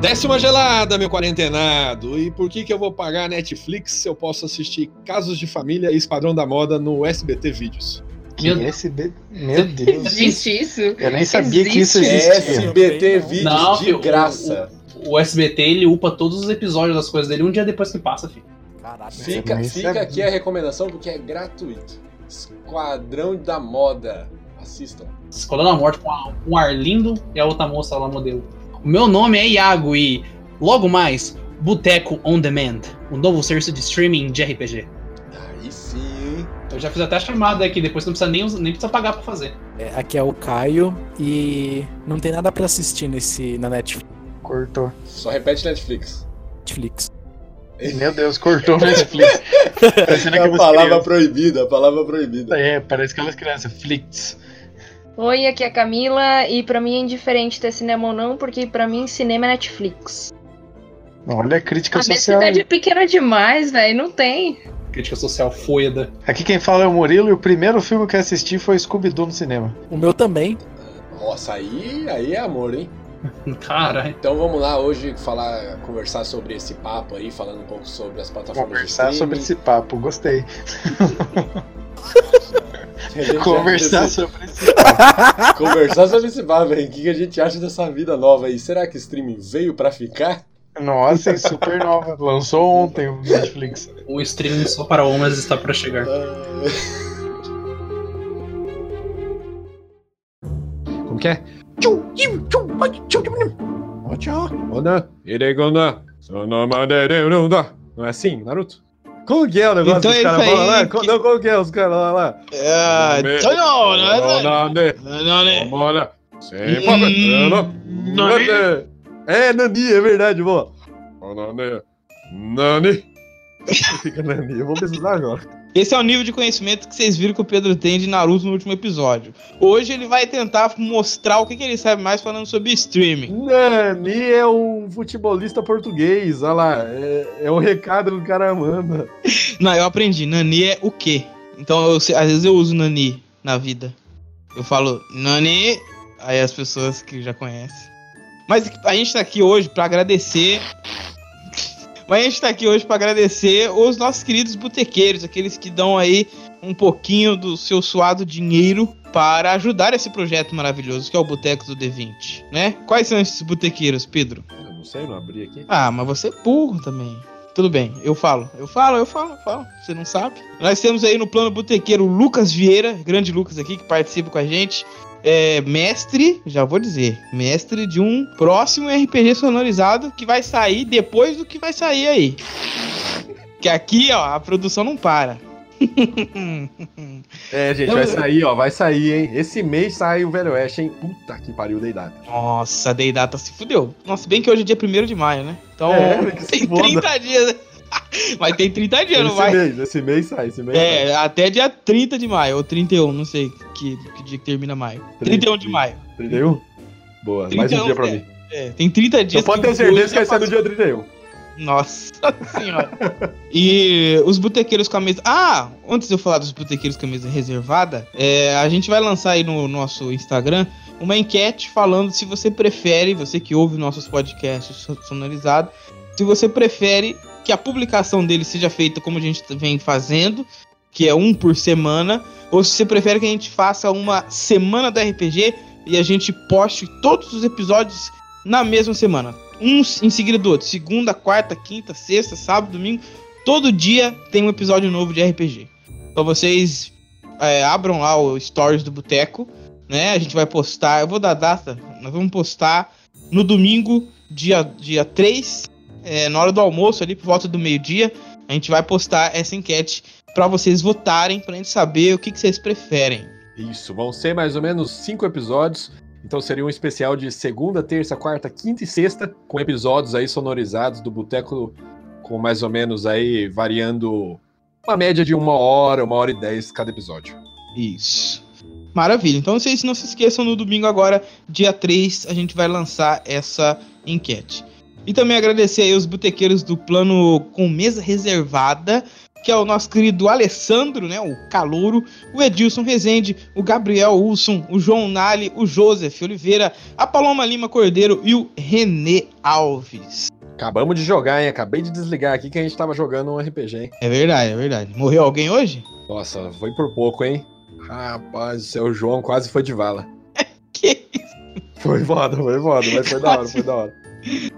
Décima gelada, meu quarentenado. E por que que eu vou pagar Netflix se eu posso assistir Casos de Família e Esquadrão da Moda no SBT Vídeos? Que SB... Meu Deus. Existe isso? Eu nem sabia que isso Existe. existia. SBT Vídeos Não, de filho, graça. O, o SBT ele upa todos os episódios das coisas dele um dia depois que passa, filho. Caraca, Fica, fica sabia. aqui a recomendação porque é gratuito. Esquadrão da Moda. Assistam. Escolhendo a morte com um ar lindo e a outra moça lá modelo. O meu nome é Iago e logo mais, Boteco On Demand, o novo serviço de streaming de RPG. Aí sim, hein? Eu já fiz até a chamada aqui, depois não precisa nem, nem precisa pagar pra fazer. É, aqui é o Caio e não tem nada pra assistir nesse na Cortou. Só repete Netflix. Netflix. Meu Deus, cortou o Netflix. Parecendo É a palavra crianças. proibida, a palavra proibida. É, parece aquelas crianças. Flix. Oi, aqui é a Camila e pra mim é indiferente ter cinema ou não, porque pra mim cinema é Netflix. Olha a crítica A minha social. cidade é pequena demais, velho, não tem. Crítica social foeda. Aqui quem fala é o Murilo e o primeiro filme que eu assisti foi Scooby-Doo no cinema. O meu também. Nossa, aí, aí é amor, hein? Caralho. Então vamos lá hoje falar, conversar sobre esse papo aí, falando um pouco sobre as plataformas Conversar de sobre esse papo, gostei. Conversar sobre esse Conversar sobre esse papo, hein? O que que a gente acha dessa vida nova aí? Será que streaming veio pra ficar? Nossa, é super nova. Lançou ontem o Netflix. O streaming só para homens está para chegar. Como que é? Não é assim, Naruto? Como que é o negócio Então que os é caras falam lá? que- Não, como que é os caras lá? lá? Me- então não, não é Não, não, né? não, não, né? Vambora. Sem Hum. Nani. Nani. É, Nani, é verdade, boa. Nani. Nani. Fica Nani, eu vou pesquisar agora. Esse é o nível de conhecimento que vocês viram que o Pedro tem de Naruto no último episódio. Hoje ele vai tentar mostrar o que, que ele sabe mais falando sobre streaming. Nani é um futebolista português, olha lá. É, é o recado que o cara manda. Não, eu aprendi. Nani é o quê? Então, eu às vezes eu uso Nani na vida. Eu falo Nani, aí as pessoas que já conhecem. Mas a gente tá aqui hoje pra agradecer. Mas a gente tá aqui hoje pra agradecer os nossos queridos botequeiros, aqueles que dão aí um pouquinho do seu suado dinheiro para ajudar esse projeto maravilhoso que é o Boteco do D20, né? Quais são esses botequeiros, Pedro? Eu não sei, não abri aqui. Ah, mas você é burro também. Tudo bem, eu falo, eu falo, eu falo, eu falo. Você não sabe? Nós temos aí no plano botequeiro Lucas Vieira, grande Lucas aqui, que participa com a gente. É mestre, já vou dizer, mestre de um próximo RPG sonorizado que vai sair depois do que vai sair aí. Que aqui, ó, a produção não para. É, gente, vai sair, ó, vai sair, hein? Esse mês sai o Velho Oeste, hein? Puta que pariu, dei data. Nossa, a Deidata se fudeu. Nossa, bem que hoje é dia 1 de maio, né? Então, É, tem foda. 30 dias. Mas tem 30 dias, não Esse vai? mês, esse mês sai, esse mês sai. É, até dia 30 de maio, ou 31, não sei que, que dia que termina maio. 31 de maio. 31? Boa, mais um 31, dia pra é. mim. É, tem 30 dias. Pode que ter certeza que vai ser no dia 31. Nossa senhora. e os botequeiros com a mesa. Ah, antes de eu falar dos botequeiros com a mesa reservada, é, a gente vai lançar aí no nosso Instagram uma enquete falando se você prefere, você que ouve nossos podcasts so- sonorizados, se você prefere que a publicação dele seja feita como a gente vem fazendo, que é um por semana, ou se você prefere que a gente faça uma semana do RPG e a gente poste todos os episódios na mesma semana. Uns em seguida do outro. Segunda, quarta, quinta, sexta, sábado, domingo. Todo dia tem um episódio novo de RPG. Então vocês é, abram lá o Stories do Boteco, né? A gente vai postar. Eu vou dar data. Nós vamos postar no domingo, dia, dia 3, é, na hora do almoço, ali por volta do meio-dia. a gente vai postar essa enquete pra vocês votarem, pra gente saber o que, que vocês preferem. Isso, vão ser mais ou menos cinco episódios. Então seria um especial de segunda, terça, quarta, quinta e sexta, com episódios aí sonorizados do Boteco, com mais ou menos aí variando uma média de uma hora, uma hora e dez cada episódio. Isso. Maravilha. Então vocês não se esqueçam, no domingo agora, dia 3, a gente vai lançar essa enquete. E também agradecer aí os botequeiros do plano com mesa reservada, que é o nosso querido Alessandro, né, o Calouro, o Edilson Rezende, o Gabriel Wilson, o João Nali, o Joseph Oliveira, a Paloma Lima Cordeiro e o Renê Alves. Acabamos de jogar, hein? Acabei de desligar aqui que a gente tava jogando um RPG, hein? É verdade, é verdade. Morreu alguém hoje? Nossa, foi por pouco, hein? Rapaz, o seu João quase foi de vala. Que Foi foda, foi foda, mas foi da hora, foi da hora.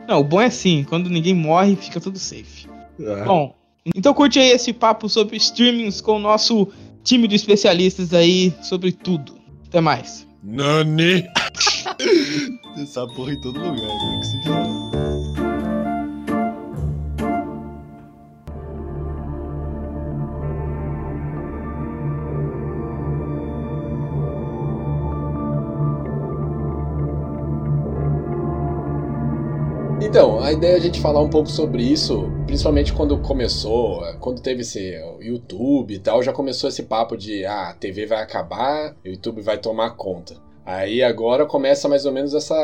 Não, o bom é assim, quando ninguém morre, fica tudo safe. É. Bom, então curte aí esse papo sobre streamings com o nosso time de especialistas aí sobre tudo. Até mais. Nani! Essa porra em todo lugar, cara, que se. Então, a ideia é a gente falar um pouco sobre isso, principalmente quando começou, quando teve esse YouTube e tal, já começou esse papo de ah, a TV vai acabar, o YouTube vai tomar conta. Aí agora começa mais ou menos essa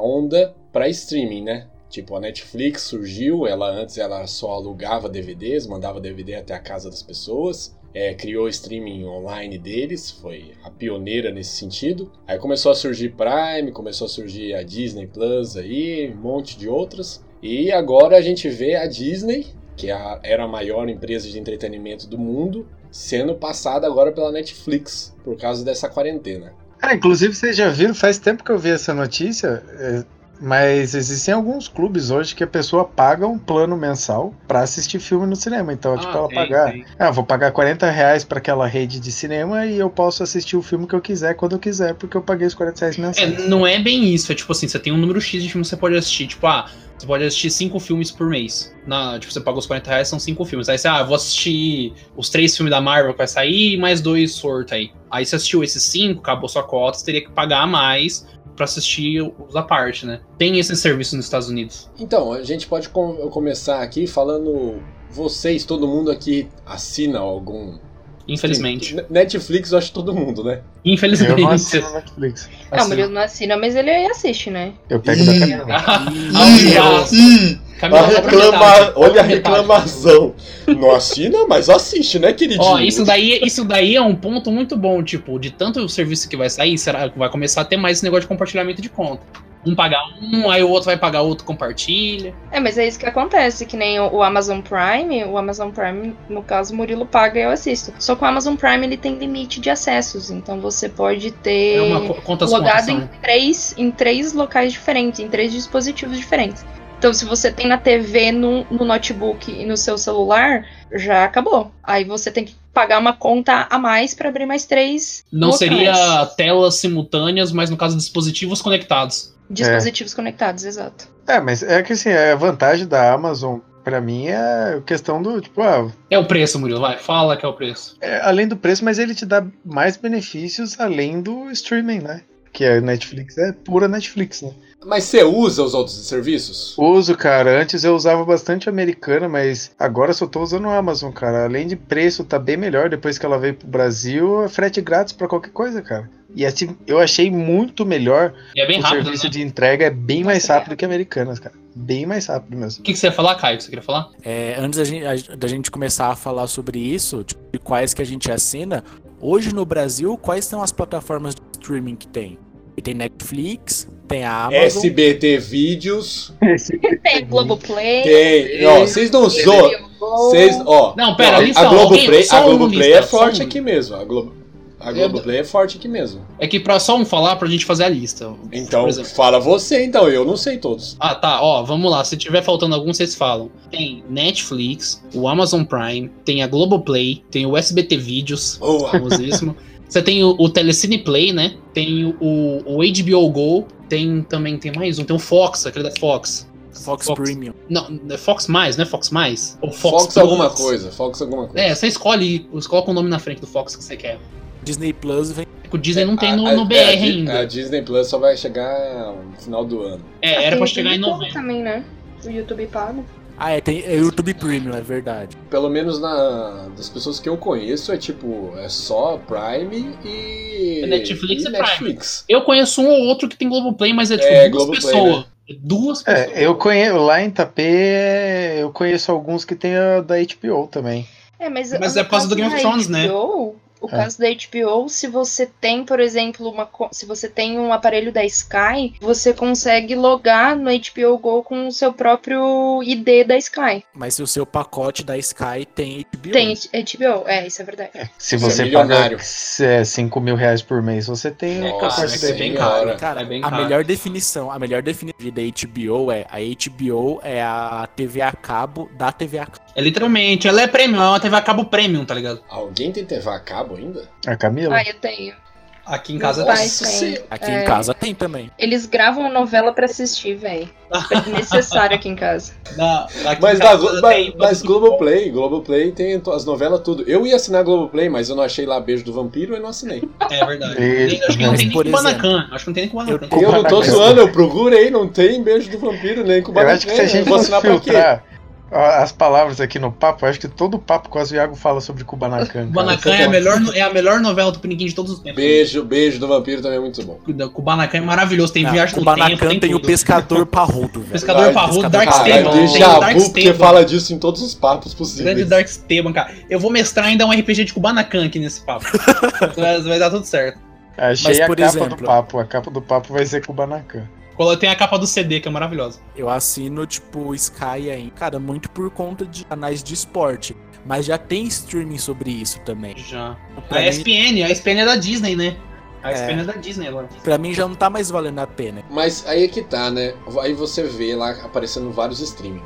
onda para streaming, né? Tipo, a Netflix surgiu, ela antes ela só alugava DVDs, mandava DVD até a casa das pessoas. É, criou o streaming online deles, foi a pioneira nesse sentido. Aí começou a surgir Prime, começou a surgir a Disney Plus aí, um monte de outras. E agora a gente vê a Disney, que é era a maior empresa de entretenimento do mundo, sendo passada agora pela Netflix, por causa dessa quarentena. Cara, inclusive vocês já viram, faz tempo que eu vi essa notícia, é, mas existem alguns clubes hoje que a pessoa paga um plano mensal pra assistir filme no cinema. Então, tipo, ela tem, pagar. tem. Ah, vou pagar 40 reais pra aquela rede de cinema e eu posso assistir o filme que eu quiser quando eu quiser, porque eu paguei os 40 reais É, mensais. não é bem isso, é tipo assim, você tem um número X de filmes que você pode assistir. Tipo, ah, você pode assistir cinco filmes por mês. Na, tipo, você paga os 40 reais, são cinco filmes. Aí você, ah, eu vou assistir os três filmes da Marvel que vai sair e mais dois sorto aí. Aí você assistiu esses cinco, acabou sua cota, você teria que pagar a mais pra assistir os à parte, né? Tem esse serviço nos Estados Unidos. Então, a gente pode com- começar aqui falando. Vocês, todo mundo aqui assina algum. Infelizmente. Netflix, eu acho todo mundo, né? Eu não Infelizmente. assino Netflix. Ah, o Murilo não assina, mas ele assiste, né? Eu pego da Camila. Camila, a reclama... metade, Olha a reclamação. Não assina, mas assiste, né, queridinho? Ó, isso daí, isso daí é um ponto muito bom, tipo, de tanto o serviço que vai sair, será que vai começar a ter mais esse negócio de compartilhamento de conta. Um pagar um, aí o outro vai pagar, o outro compartilha. É, mas é isso que acontece, que nem o, Amazon Prime, o Amazon Prime, no caso, o Murilo paga e eu assisto. Só que o Amazon Prime ele tem limite de acessos, então você pode ter É uma logado contas em três, em três locais diferentes, em três dispositivos diferentes. Então, se você tem na TV, no, no notebook e no seu celular, já acabou. Aí você tem que pagar uma conta a mais para abrir mais três Não locais. seria telas simultâneas, mas no caso dispositivos conectados. dispositivos conectados, exato. É, mas é que assim, a vantagem da Amazon, pra mim, é a questão do, tipo, ah, É o preço, Murilo, vai, fala que é o preço. é, além do preço, mas ele te dá mais benefícios além do streaming, né? Que a Netflix é pura Netflix, né? Mas você usa os outros serviços? Uso, cara. Antes eu usava bastante americana, mas agora só tô usando o Amazon, cara. Além de preço, tá bem melhor depois que ela veio pro Brasil. É frete grátis pra qualquer coisa, cara. E assim, eu achei muito melhor. E é bem o rápido, serviço né? de entrega é bem mais Nossa, rápido que americanas, cara. Bem mais rápido mesmo. O que, que você ia falar, Caio? Que você queria falar? É, antes da gente, a- da gente começar a falar sobre isso, tipo, de quais que a gente assina, hoje no Brasil, quais são as plataformas de streaming que tem? E tem Netflix, tem a Amazon. SBT Vídeos. Tem Globoplay. Tem. Ó, vocês não zoam. Vocês, ó. Não, pera, ó, lista, a Globoplay, a Globoplay é forte aqui mesmo. A, Glo, a Globoplay é forte aqui mesmo. É que pra só um falar, pra gente fazer a lista. Então, fala você então, eu não sei todos. Ah, tá, ó, vamos lá. Se tiver faltando algum, vocês falam. Tem Netflix, o Amazon Prime, tem a Globoplay, tem o SBT Vídeos, famosíssimo. Você tem o, o Telecine Play, né? Tem o, o HBO Go, tem também, tem mais um, tem o Fox, aquele da Fox. Fox, Fox. Premium. Não, é Fox Mais, não é Fox Mais? Ou Fox, Fox, alguma coisa, Fox alguma coisa. É, você escolhe, você coloca o nome na frente do Fox que você quer. Disney Plus vem. É que o Disney não tem no, A- no a- BR é, a ainda. A Disney Plus só vai chegar no final do ano. É, Ah, era pra chegar em YouTube novembro. também, né? O YouTube pago. Ah, é, tem é YouTube Premium, é verdade. Pelo menos na, das pessoas que eu conheço, é tipo, é só Prime e. É Netflix e e Prime. Netflix. Eu conheço um ou outro que tem Globoplay, mas é tipo É, duas Globoplay, pessoas. Duas pessoas. É, eu conheço lá em Tapê, eu conheço alguns que tem a da HBO também. É, mas, Mas é por causa do Game of Thrones, né? O É. caso da HBO, se você tem, por exemplo, uma, se você tem um aparelho da Sky, você consegue logar no HBO Go com o seu próprio ID da Sky. Mas se o seu pacote da Sky tem HBO. Tem HBO, é, isso é verdade. Se Você você é paga milionário. é, 5 mil reais por mês, você tem o Nossa, pacote isso da é bem caro. Cara, É bem a caro. melhor definição, a melhor definição da HBO é a HBO é a TV a cabo da TV a cabo. É literalmente, ela é premium, é uma TV a cabo premium, tá ligado? Alguém tem TV a cabo ainda? A Camila? Ah, eu tenho. Aqui em casa Nossa têm. Senhora. Aqui É. em casa tem também. Eles gravam novela pra assistir, velho. É necessário aqui em casa. Da, aqui Mas, em da, casa mas, tem- mas Globoplay, Globoplay tem as novelas tudo. Eu ia assinar Globoplay, mas eu não achei lá Beijo do Vampiro e não assinei. É verdade. Tem- acho que não mas, tem nem Kubanacan. Acho que não tem nem Kubanacan. Eu- Eu não tô Kubanacan. zoando, eu procurei, não tem Beijo do Vampiro nem com Eu acho que se a gente vou fosse assinar pra quê? As palavras aqui no papo, acho que todo papo quase o Iago fala sobre Kubanacan. Kubanacan é a, melhor, no- é a melhor novela do Piniquim de todos os tempos. Beijo, Beijo do Vampiro também é muito bom. O Kubanacan é maravilhoso, tem viagem o no tempo, Kubanacan tem, tem o pescador parrudo, velho. Pescador Parrudo, pescador Dark parrudo. Caralho, Stable, tem déjà Dark vu, porque fala disso em todos os papos Grande possíveis. Dark Stable, cara. Eu vou mestrar ainda um RPG de Kubanacan aqui nesse papo. vai, dar tudo certo. Achei Mas, a capa exemplo- do papo. A capa do papo vai ser Kubanacan. Tem a capa do CD, que é maravilhosa. Eu assino, tipo, Sky aí. Cara, muito por conta de canais de esporte. Mas já tem streaming sobre isso também. Já. Pra A mim, ESPN, a ESPN é da Disney, né? A É. ESPN é da Disney agora. pra mim já não tá mais valendo a pena. Mas aí é que tá, né? Aí você vê lá aparecendo vários streaming.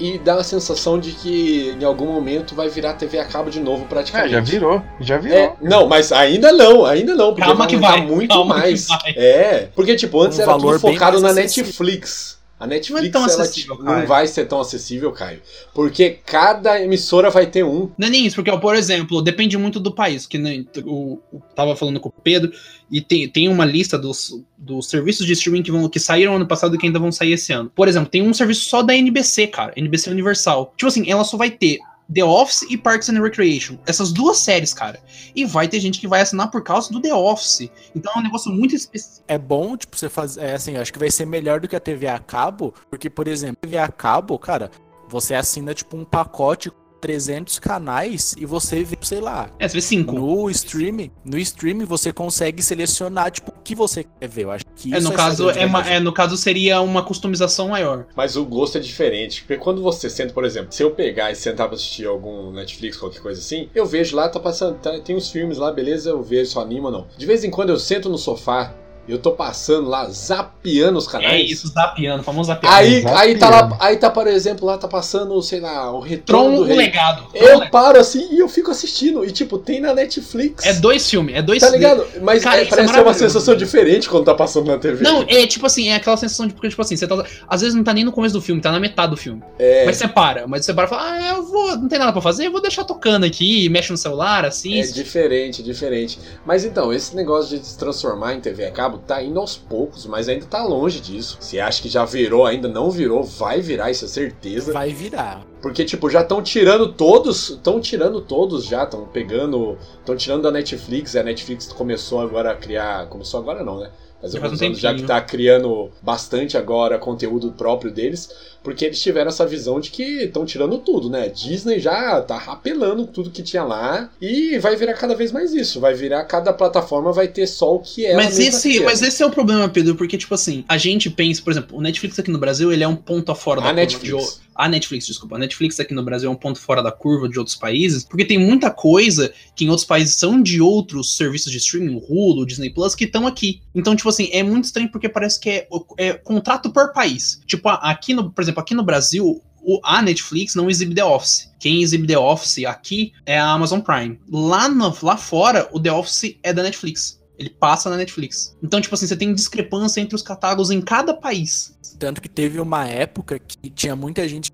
E dá a sensação de que em algum momento vai virar TV a cabo de novo Ah, praticamente. já virou. Já virou. É, não, mas ainda não, ainda não, porque Calma vai que vai, muito calma que mais. vai. É, porque tipo, antes Um era tudo focado na. Netflix. A Netflix Não é tão ela, acessível, tipo, não vai ser tão acessível, Caio. Porque cada emissora vai ter um. Não é nem isso, porque, por exemplo, depende muito do país. Que o, o- tava falando com o Pedro, e tem, tem uma lista dos, dos serviços de streaming que, vão, que saíram ano passado e que ainda vão sair esse ano. Por exemplo, tem um serviço só da NBC, cara. NBC Universal. Tipo assim, ela só vai ter The Office e Parks and Recreation. Essas duas séries, cara. E vai ter gente que vai assinar por causa do The Office. Então é um negócio muito específico. É bom, tipo, você fazer. É assim, acho que vai ser melhor do que a TV a cabo. Porque, por exemplo, TV a cabo, cara, você assina, tipo, um pacote 300 canais e você vê, sei lá. É, você vê cinco. No streaming, no streaming você consegue selecionar tipo o que você quer ver. Eu acho que É, isso no, essa caso, é, ma- vantagem. é, no caso, seria uma customização maior. Mas o gosto é diferente. Porque quando você senta, por exemplo, se eu pegar e sentar pra assistir algum Netflix, qualquer coisa assim, eu vejo lá, tá passando, tá- tem uns filmes lá, beleza, eu vejo, só anima ou não. De vez em quando eu sento no sofá, eu tô passando lá, zapeando os canais. É isso, zapeando, famoso zapeando. Aí, Zapeando. aí tá lá, aí tá, por exemplo, lá tá passando, sei lá, o retorno Tron, do rei. legado. Tron, Eu legado. paro assim e eu fico assistindo. E tipo, tem na Netflix. É dois filmes, é dois Tá ligado? Mas Cara, é, é parece ser uma sensação diferente quando tá passando na TV. Não, é tipo assim, é aquela sensação de porque, tipo assim, você tá. Às vezes não tá nem no começo do filme, tá na metade do filme. é, Mas você para, mas você para e fala, ah, eu vou, não tem nada pra fazer, eu vou deixar tocando aqui, mexe no celular, é assiste. diferente, diferente. Mas então, esse negócio de se transformar em TV a cabo tá indo aos poucos, mas ainda tá longe disso. Você acha que já virou, ainda não virou, vai virar, isso é certeza. vai virar. Porque, tipo, já estão tirando todos, estão tirando todos já, estão pegando, estão tirando da Netflix, a Netflix começou agora a criar, começou agora não, né? Mas Já faz um já que tá criando bastante agora conteúdo próprio deles, porque eles tiveram essa visão de que estão tirando tudo, né? Disney já tá rapelando tudo que tinha lá e vai virar cada vez mais isso, vai virar cada plataforma vai ter só o que ela Mas esse, quer. mas esse é o problema, Pedro, porque, tipo assim, a gente pensa, por exemplo, o Netflix aqui no Brasil, ele é um ponto fora da a curva de Netflix. o- A Netflix, desculpa. A Netflix aqui no Brasil é um ponto fora da curva de outros países, porque tem muita coisa que em outros países são de outros serviços de streaming, o Hulu, Disney Plus, que estão aqui. Então, tipo assim, é muito estranho porque parece que é, é contrato por país. Tipo, aqui no, por exemplo, aqui no Brasil, a Netflix não exibe The Office. Quem exibe The Office aqui é a Amazon Prime. Lá, no- lá fora, o The Office é da Netflix. Ele passa na Netflix. Então, tipo assim, você tem discrepância entre os catálogos em cada país. Tanto que teve uma época que tinha muita gente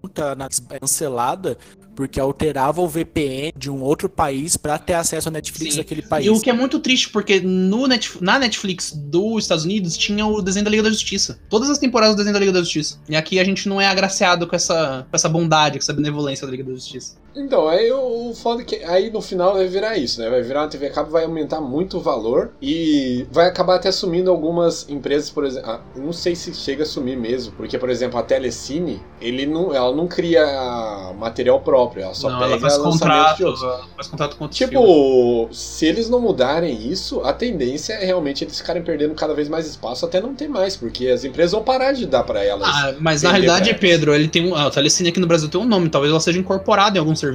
cancelada porque alterava o VPN de um outro país para ter acesso à Netflix Sim. daquele país. E o que é muito triste, porque no Net, na Netflix dos Estados Unidos tinha o desenho da Liga da Justiça. Todas as temporadas do desenho da Liga da Justiça. E aqui a gente não é agraciado com essa, com essa bondade, com essa benevolência da Liga da Justiça. Então, aí o o foda é que aí no final vai virar isso, né? Vai virar uma TV a cabo, vai aumentar muito o valor e vai acabar até sumindo algumas empresas, por exemplo. Ah, não sei se chega a sumir mesmo, porque, por exemplo, a Telecine, ele não, ela não cria material próprio, ela só não, pega ela faz contrato, de faz contrato com outros filmes. Tipo, se eles não mudarem isso, a tendência é realmente eles ficarem perdendo cada vez mais espaço até não ter mais, porque as empresas vão parar de dar pra elas. Ah, mas na realidade. Pedro, ele tem um. A Telecine aqui no Brasil tem um nome, talvez ela seja incorporada em algum serviço.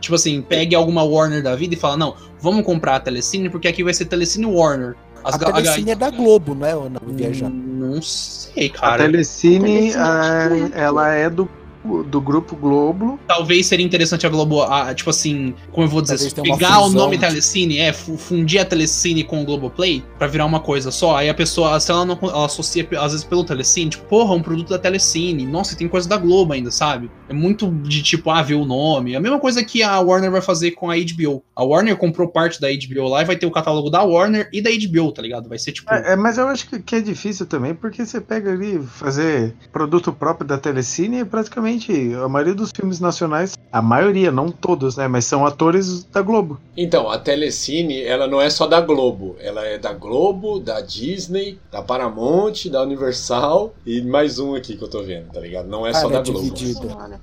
Tipo assim, pegue alguma Warner da vida e fala, não, vamos comprar a Telecine, porque aqui vai ser Telecine Warner. As A Telecine é da Globo, não é? Não, viajando. Não sei, A cara. Telecine, Telecine, ah, acho que é. ela é do, do grupo Globo. Talvez seria interessante a Globo, ah, tipo assim, como eu vou dizer, pegar o nome tipo- Telecine, é, fu- fundir a Telecine com o Globoplay pra virar uma coisa só. Aí a pessoa, se ela não ela associa às vezes pelo Telecine, tipo, porra, um produto da Telecine. Nossa, e tem coisa da Globo ainda, sabe? É muito de tipo, ah, ver o nome. A mesma coisa que a Warner vai fazer com a HBO. A Warner comprou parte da HBO lá e vai ter o catálogo da Warner e da HBO, tá ligado? Vai ser tipo. É, é, mas eu acho que, que é difícil também, porque você pega ali, fazer produto próprio da Telecine, é praticamente a maioria dos filmes nacionais, a maioria, não todos, né? Mas são atores da Globo. Então, a Telecine, ela não é só da Globo. Ela é da Globo, da Disney, da Paramount, da Universal e mais um aqui que eu tô vendo, tá ligado? Não é Ah, só ela da é Globo.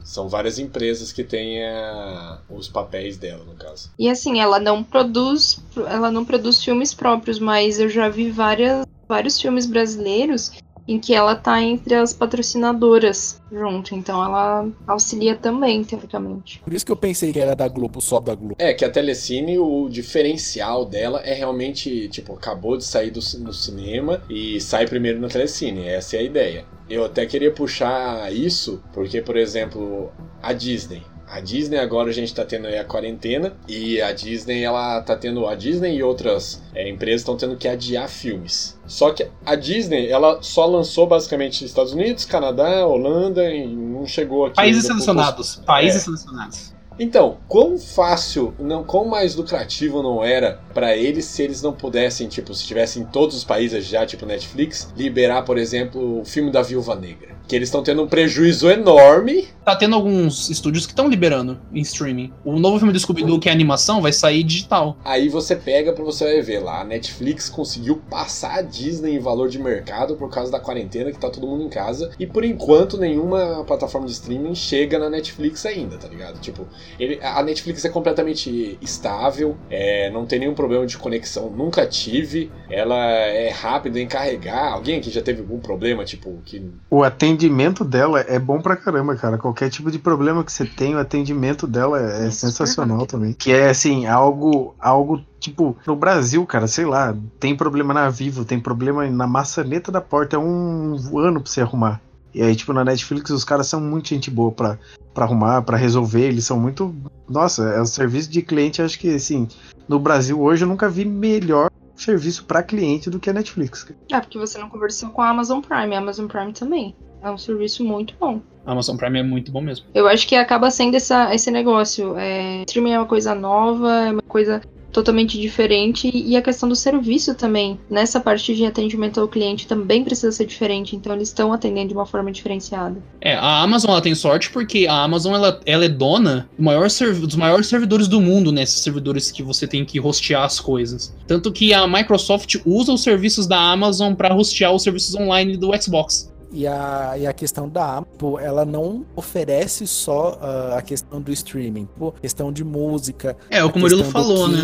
São várias empresas que têm ah, os papéis dela, no caso. E assim, ela não produz, ela não produz filmes próprios, mas eu já vi várias, vários filmes brasileiros em que ela tá entre as patrocinadoras junto, então ela auxilia também, teoricamente. Por isso que eu pensei que era da Globo, só da Globo. É, que a Telecine, o diferencial dela é realmente, tipo, acabou de sair do, cinema e sai primeiro na Telecine. Essa é a ideia. Eu até queria puxar isso, porque, por exemplo, a Disney. A Disney agora a gente tá tendo aí a quarentena e a Disney ela tá tendo a Disney e outras é, empresas estão tendo que adiar filmes. Só que a Disney ela só lançou basicamente nos Estados Unidos, Canadá, Holanda e não chegou aqui. Países selecionados. Países É. selecionados. Então, quão fácil, não, quão mais lucrativo não era pra eles se eles não pudessem, tipo, se tivessem em todos os países já, tipo Netflix, liberar, por exemplo, o filme da Viúva Negra. Que eles estão tendo um prejuízo enorme. Tá tendo alguns estúdios que estão liberando em streaming. O novo filme do Scooby-Doo, que é animação, vai sair digital. Aí você pega pra você vai ver lá, a Netflix conseguiu passar a Disney em valor de mercado por causa da quarentena, que tá todo mundo em casa. E por enquanto nenhuma plataforma de streaming chega na Netflix ainda, tá ligado? Tipo, ele- a Netflix é completamente estável, é, não tem nenhum problema de conexão, nunca tive. Ela é rápida em carregar. Alguém aqui já teve algum problema, tipo, que. O atendimento dela é bom pra caramba, cara. Qualquer tipo de problema que você tem, o atendimento dela é sensacional também. Que é assim, algo, algo tipo, no Brasil, cara, sei lá, tem problema na Vivo, tem problema na maçaneta da porta, é um ano pra você arrumar. E aí, tipo, na Netflix os caras são muito gente boa pra, pra arrumar, pra resolver, eles são muito. Nossa, é um serviço de cliente, acho que assim, no Brasil hoje eu nunca vi melhor serviço pra cliente do que a Netflix. Ah, porque você não conversou com a Amazon Prime, a Amazon Prime também. É um serviço muito bom. A Amazon Prime é muito bom mesmo. Eu acho que acaba sendo essa, esse negócio. É, streaming é uma coisa nova, é uma coisa totalmente diferente e a questão do serviço também. Nessa parte de atendimento ao cliente também precisa ser diferente, então eles estão atendendo de uma forma diferenciada. É, a Amazon ela tem sorte porque a Amazon ela, ela é dona do maior dos maiores servidores do mundo, né? Esses servidores que você tem que hostear as coisas. Tanto que a Microsoft usa os serviços da Amazon para hostear os serviços online do Xbox. E a, e a questão da Apple, ela não oferece só ah, a questão do streaming, tipo, questão de música. É, o que o Murilo questão do falou, né?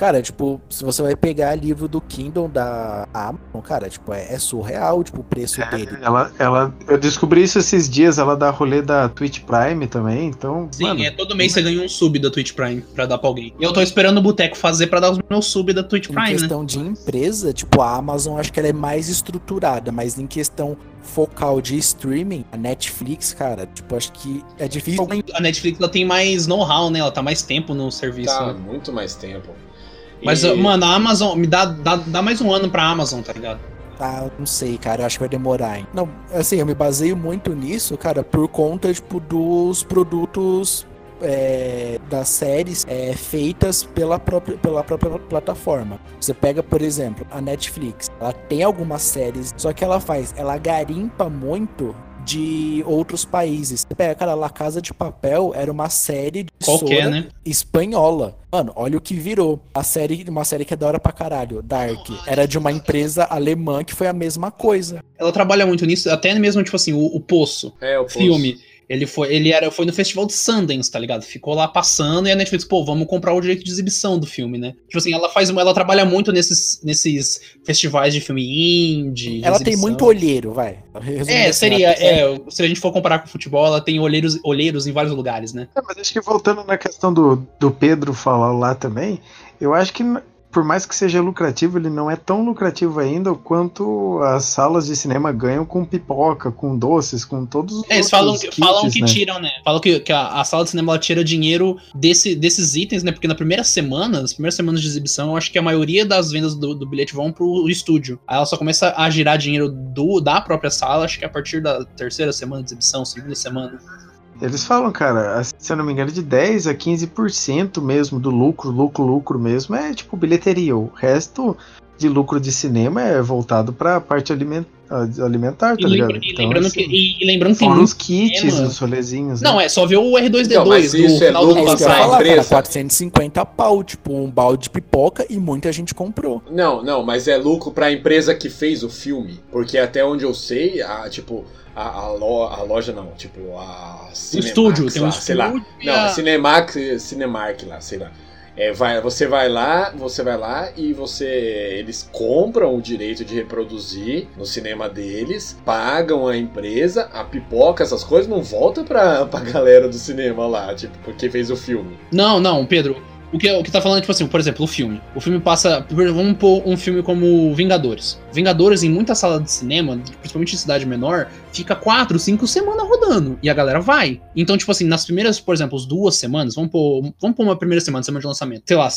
Cara, tipo, se você vai pegar livro do Kindle da Amazon, cara, tipo, é, é surreal, tipo, o preço dele. Ela, ela, eu descobri isso esses dias, ela dá rolê da Twitch Prime também, então. Sim, mano, é todo mês você ganha um sub da Twitch Prime pra dar pra alguém. E eu tô esperando o Boteco fazer pra dar os meus sub da Twitch Em Prime, né? questão de empresa, tipo, a Amazon acho que ela é mais estruturada, mas em questão focal de streaming, a Netflix, cara, tipo, acho que é difícil. A Netflix ela tem mais know-how, né? Ela tá mais tempo no serviço. Tá né? muito mais tempo. Mas, E- mano, a Amazon, me dá, dá, dá mais um ano pra Amazon, tá ligado? Ah, não sei, cara, eu acho que vai demorar. Hein? Não, assim, eu me baseio muito nisso, cara, por conta, tipo, dos produtos é, das séries é, feitas pela própria, pela própria plataforma. Você pega, por exemplo, a Netflix. Ela tem algumas séries, só que ela faz, ela garimpa muito de outros países. Você pega, cara, La Casa de Papel era uma série de Qualquer, né? espanhola. Mano, olha o que virou. A série, uma série que é da hora pra caralho, Dark, era de uma empresa alemã que foi a mesma coisa. Ela trabalha muito nisso, até mesmo, tipo assim, o, o Poço, É, o Poço. filme. Ele foi, ele era, foi no festival de Sundance, tá ligado? Ficou lá passando e a Netflix, pô, vamos comprar o direito de exibição do filme, né? Tipo assim, ela faz, uma- ela trabalha muito nesses, nesses festivais de filme indie. Ela tem muito olheiro, vai. Resumindo É, assim, seria, é, se a gente for comparar com futebol, ela tem olheiros, olheiros em vários lugares, né? É, mas acho que voltando na questão do, do Pedro falar lá também, eu acho que por mais que seja lucrativo, ele não é tão lucrativo ainda quanto as salas de cinema ganham com pipoca, com doces, com todos os É, eles falam, que- kits, falam que né? tiram, né? Falam que, que a, a sala de cinema tira dinheiro desse, desses itens, né? Porque na primeira semana, nas primeiras semanas de exibição, eu acho que a maioria das vendas do, do bilhete vão pro estúdio. Aí ela só começa a girar dinheiro do, da própria sala, acho que a partir da terceira semana de exibição, segunda semana. Eles falam, cara, se eu não me engano, de 10 a 15% mesmo do lucro, lucro, lucro mesmo, é tipo bilheteria. O resto de lucro de cinema é voltado pra parte aliment- alimentar, E, tá ligado? lembra- e lembrando assim, que, e, e lembrando que os kits, os rolezinhos. Não, né? é, só ver o R2D2 Então, mas do isso é final do lucro passado. falar, cara, empresa. 450 pau, tipo, um balde de pipoca e muita gente comprou. Não, não, mas é lucro pra empresa que fez o filme. Porque até onde eu sei, a, tipo, a, a, lo- a loja não, tipo, a O Cinemax estúdio, tem um lá, sei lá. estúdio. e Não, a- a Cinemax, Cinemark lá, sei lá. É, vai, você vai lá, você vai lá e você. Eles compram o direito de reproduzir no cinema deles, pagam a empresa, a pipoca, essas coisas, não volta pra, pra galera do cinema lá, tipo, porque fez o filme. Não, não, Pedro. O que, o que tá falando, tipo assim, por exemplo, o filme. O filme passa. Vamos pôr um filme como Vingadores. Vingadores, em muita sala de cinema, principalmente em cidade menor, fica quatro, cinco semanas rodando. E a galera vai. Então, tipo assim, nas primeiras, por exemplo, as duas semanas, vamos pôr, vamos pôr uma primeira semana, semana de lançamento. Sei lá,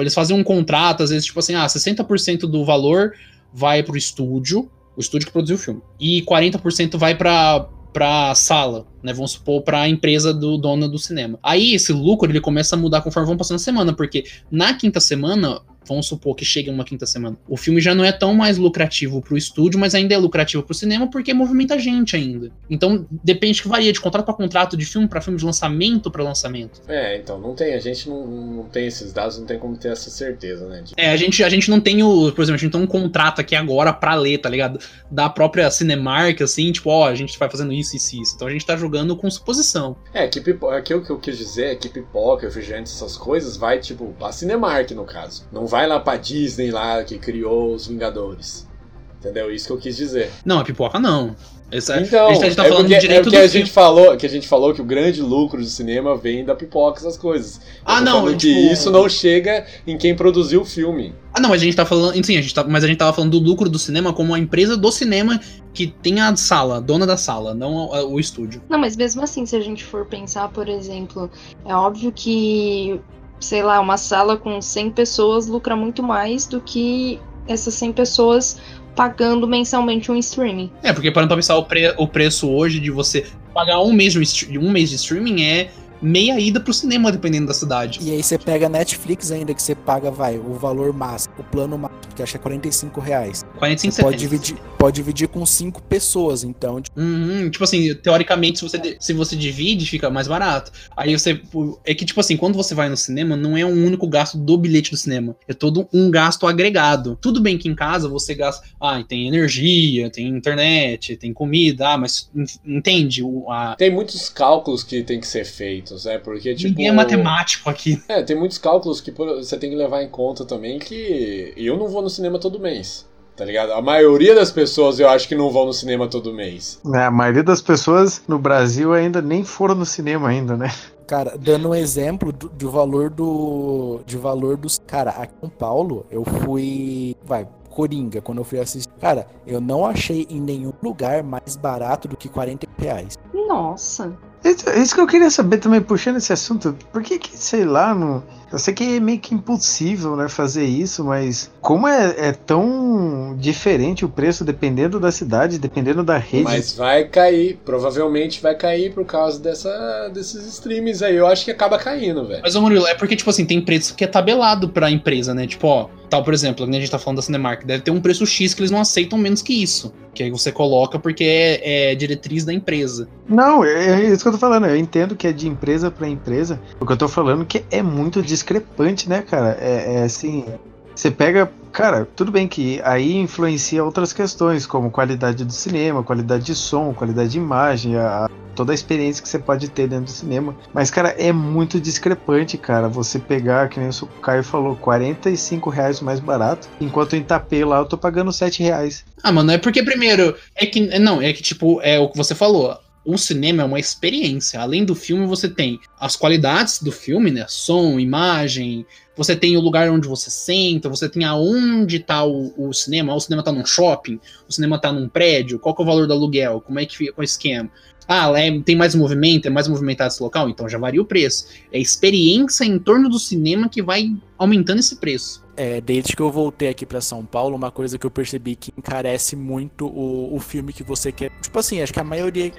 eles fazem um contrato, às vezes, tipo assim, ah, 60% do valor vai pro estúdio, o estúdio que produziu o filme. E 40% vai pra, pra sala, né? Vamos supor, pra empresa do dono do cinema. Aí esse lucro ele começa a mudar conforme vão passando a semana, porque na quinta semana. Vamos supor que chega uma quinta semana. O filme já não é tão mais lucrativo pro estúdio, mas ainda é lucrativo pro cinema porque movimenta gente ainda. Então depende que varia de contrato para contrato, de filme para filme, de lançamento para lançamento. É, então, não tem, a gente não, não tem esses dados, não tem como ter essa certeza, né? de- É, a gente, a gente não tem o. Por exemplo, a gente não tem um contrato aqui agora pra ler, tá ligado? Da própria Cinemark, assim, tipo, ó, a gente vai fazendo isso, isso, isso. Então a gente tá jogando com suposição. É, que pipo... aquilo que eu quis dizer é que pipoca, refrigerante, essas coisas, vai, tipo, pra Cinemark, no caso. Não vai lá pra Disney lá, que criou os Vingadores. Entendeu? Isso que eu quis dizer. Não, a pipoca não. Essa, Então, a gente, a tá é falando porque, do direito é porque do a gente falou que a gente falou que o grande lucro do cinema vem da pipoca, essas coisas. Eu Ah, não, eu, que tipo- isso não chega em quem produziu o filme. Ah, não, mas a gente tá falando. Sim, a gente tá, mas a gente tava falando do lucro do cinema como a empresa do cinema que tem a sala, a dona da sala, não a- o estúdio. Não, mas mesmo assim, se a gente for pensar, por exemplo, é óbvio que, sei lá, uma sala com 100 pessoas lucra muito mais do que essas 100 pessoas pagando mensalmente um streaming. É, porque parando pra pensar o, pre- o preço hoje de você pagar um mês, um mês de streaming é meia ida pro cinema, dependendo da cidade. E aí você pega Netflix ainda, que você paga, vai, o valor máximo, o plano máximo, que acho que é 45 reais. 45 Você pode dividir, pode dividir com cinco pessoas, então, tipo, Uhum, tipo assim, teoricamente, se você, se você divide, fica mais barato. Aí você. É que, tipo assim, quando você vai no cinema, não é um único gasto do bilhete do cinema. É todo um gasto agregado. Tudo bem que em casa você gasta. Ah, tem energia, tem internet, tem comida, ah, mas en- entende? O, a, Tem muitos cálculos que tem que ser feitos, né? Porque, tipo. Ninguém é matemático aqui. É, tem muitos cálculos que você tem que levar em conta também que eu não vou no cinema todo mês. Tá ligado? A maioria das pessoas eu acho que não vão no cinema todo mês. É, a maioria das pessoas no Brasil ainda nem foram no cinema ainda, né? cara, dando um exemplo do, do valor do. De valor dos. Cara, aqui em São Paulo, eu fui. Vai, Coringa, quando eu fui assistir. Cara, eu não achei em nenhum lugar mais barato do que 40 reais. Nossa. Isso, isso que eu queria saber também, puxando esse assunto, por que que, sei lá, não... eu sei que é meio que impossível, né, fazer isso, mas como é, é tão diferente o preço dependendo da cidade, dependendo da rede. Mas vai cair, provavelmente vai cair por causa dessa, desses streams aí. Eu acho que acaba caindo, velho. Mas, ô Murilo, é porque, tipo assim, tem preço que é tabelado pra empresa, né? Tipo, ó, tal, por exemplo, que a gente tá falando da Cinemark, deve ter um preço X que eles não aceitam menos que isso. Que aí você coloca porque é, é diretriz da empresa. Não, é, é isso que eu tô falando. Eu entendo que é de empresa pra empresa. O que eu tô falando que é muito discrepante, né, cara? É, é assim. Você pega. Cara, tudo bem que aí influencia outras questões, como qualidade do cinema, qualidade de som, qualidade de imagem, a, toda a experiência que você pode ter dentro do cinema. Mas, cara, é muito discrepante, cara, você pegar, que nem o Caio falou, 45 reais mais barato, enquanto em Itapê lá eu tô pagando 7 reais. Ah, mano, é porque primeiro. É que. Não, é que, tipo, é o que você falou. O cinema é uma experiência. Além do filme, você tem as qualidades do filme, né? Som, imagem. Você tem o lugar onde você senta, você tem aonde tá o, o cinema. O cinema tá num shopping, o cinema tá num prédio. Qual é o valor do aluguel? Como é que fica o esquema? Ah, é- tem mais movimento, é mais movimentado esse local, então já varia o preço. É a experiência em torno do cinema que vai aumentando esse preço. É, desde que eu voltei aqui pra São Paulo, uma coisa que eu percebi que encarece muito o, o filme que você quer. Tipo assim, acho que a maioria,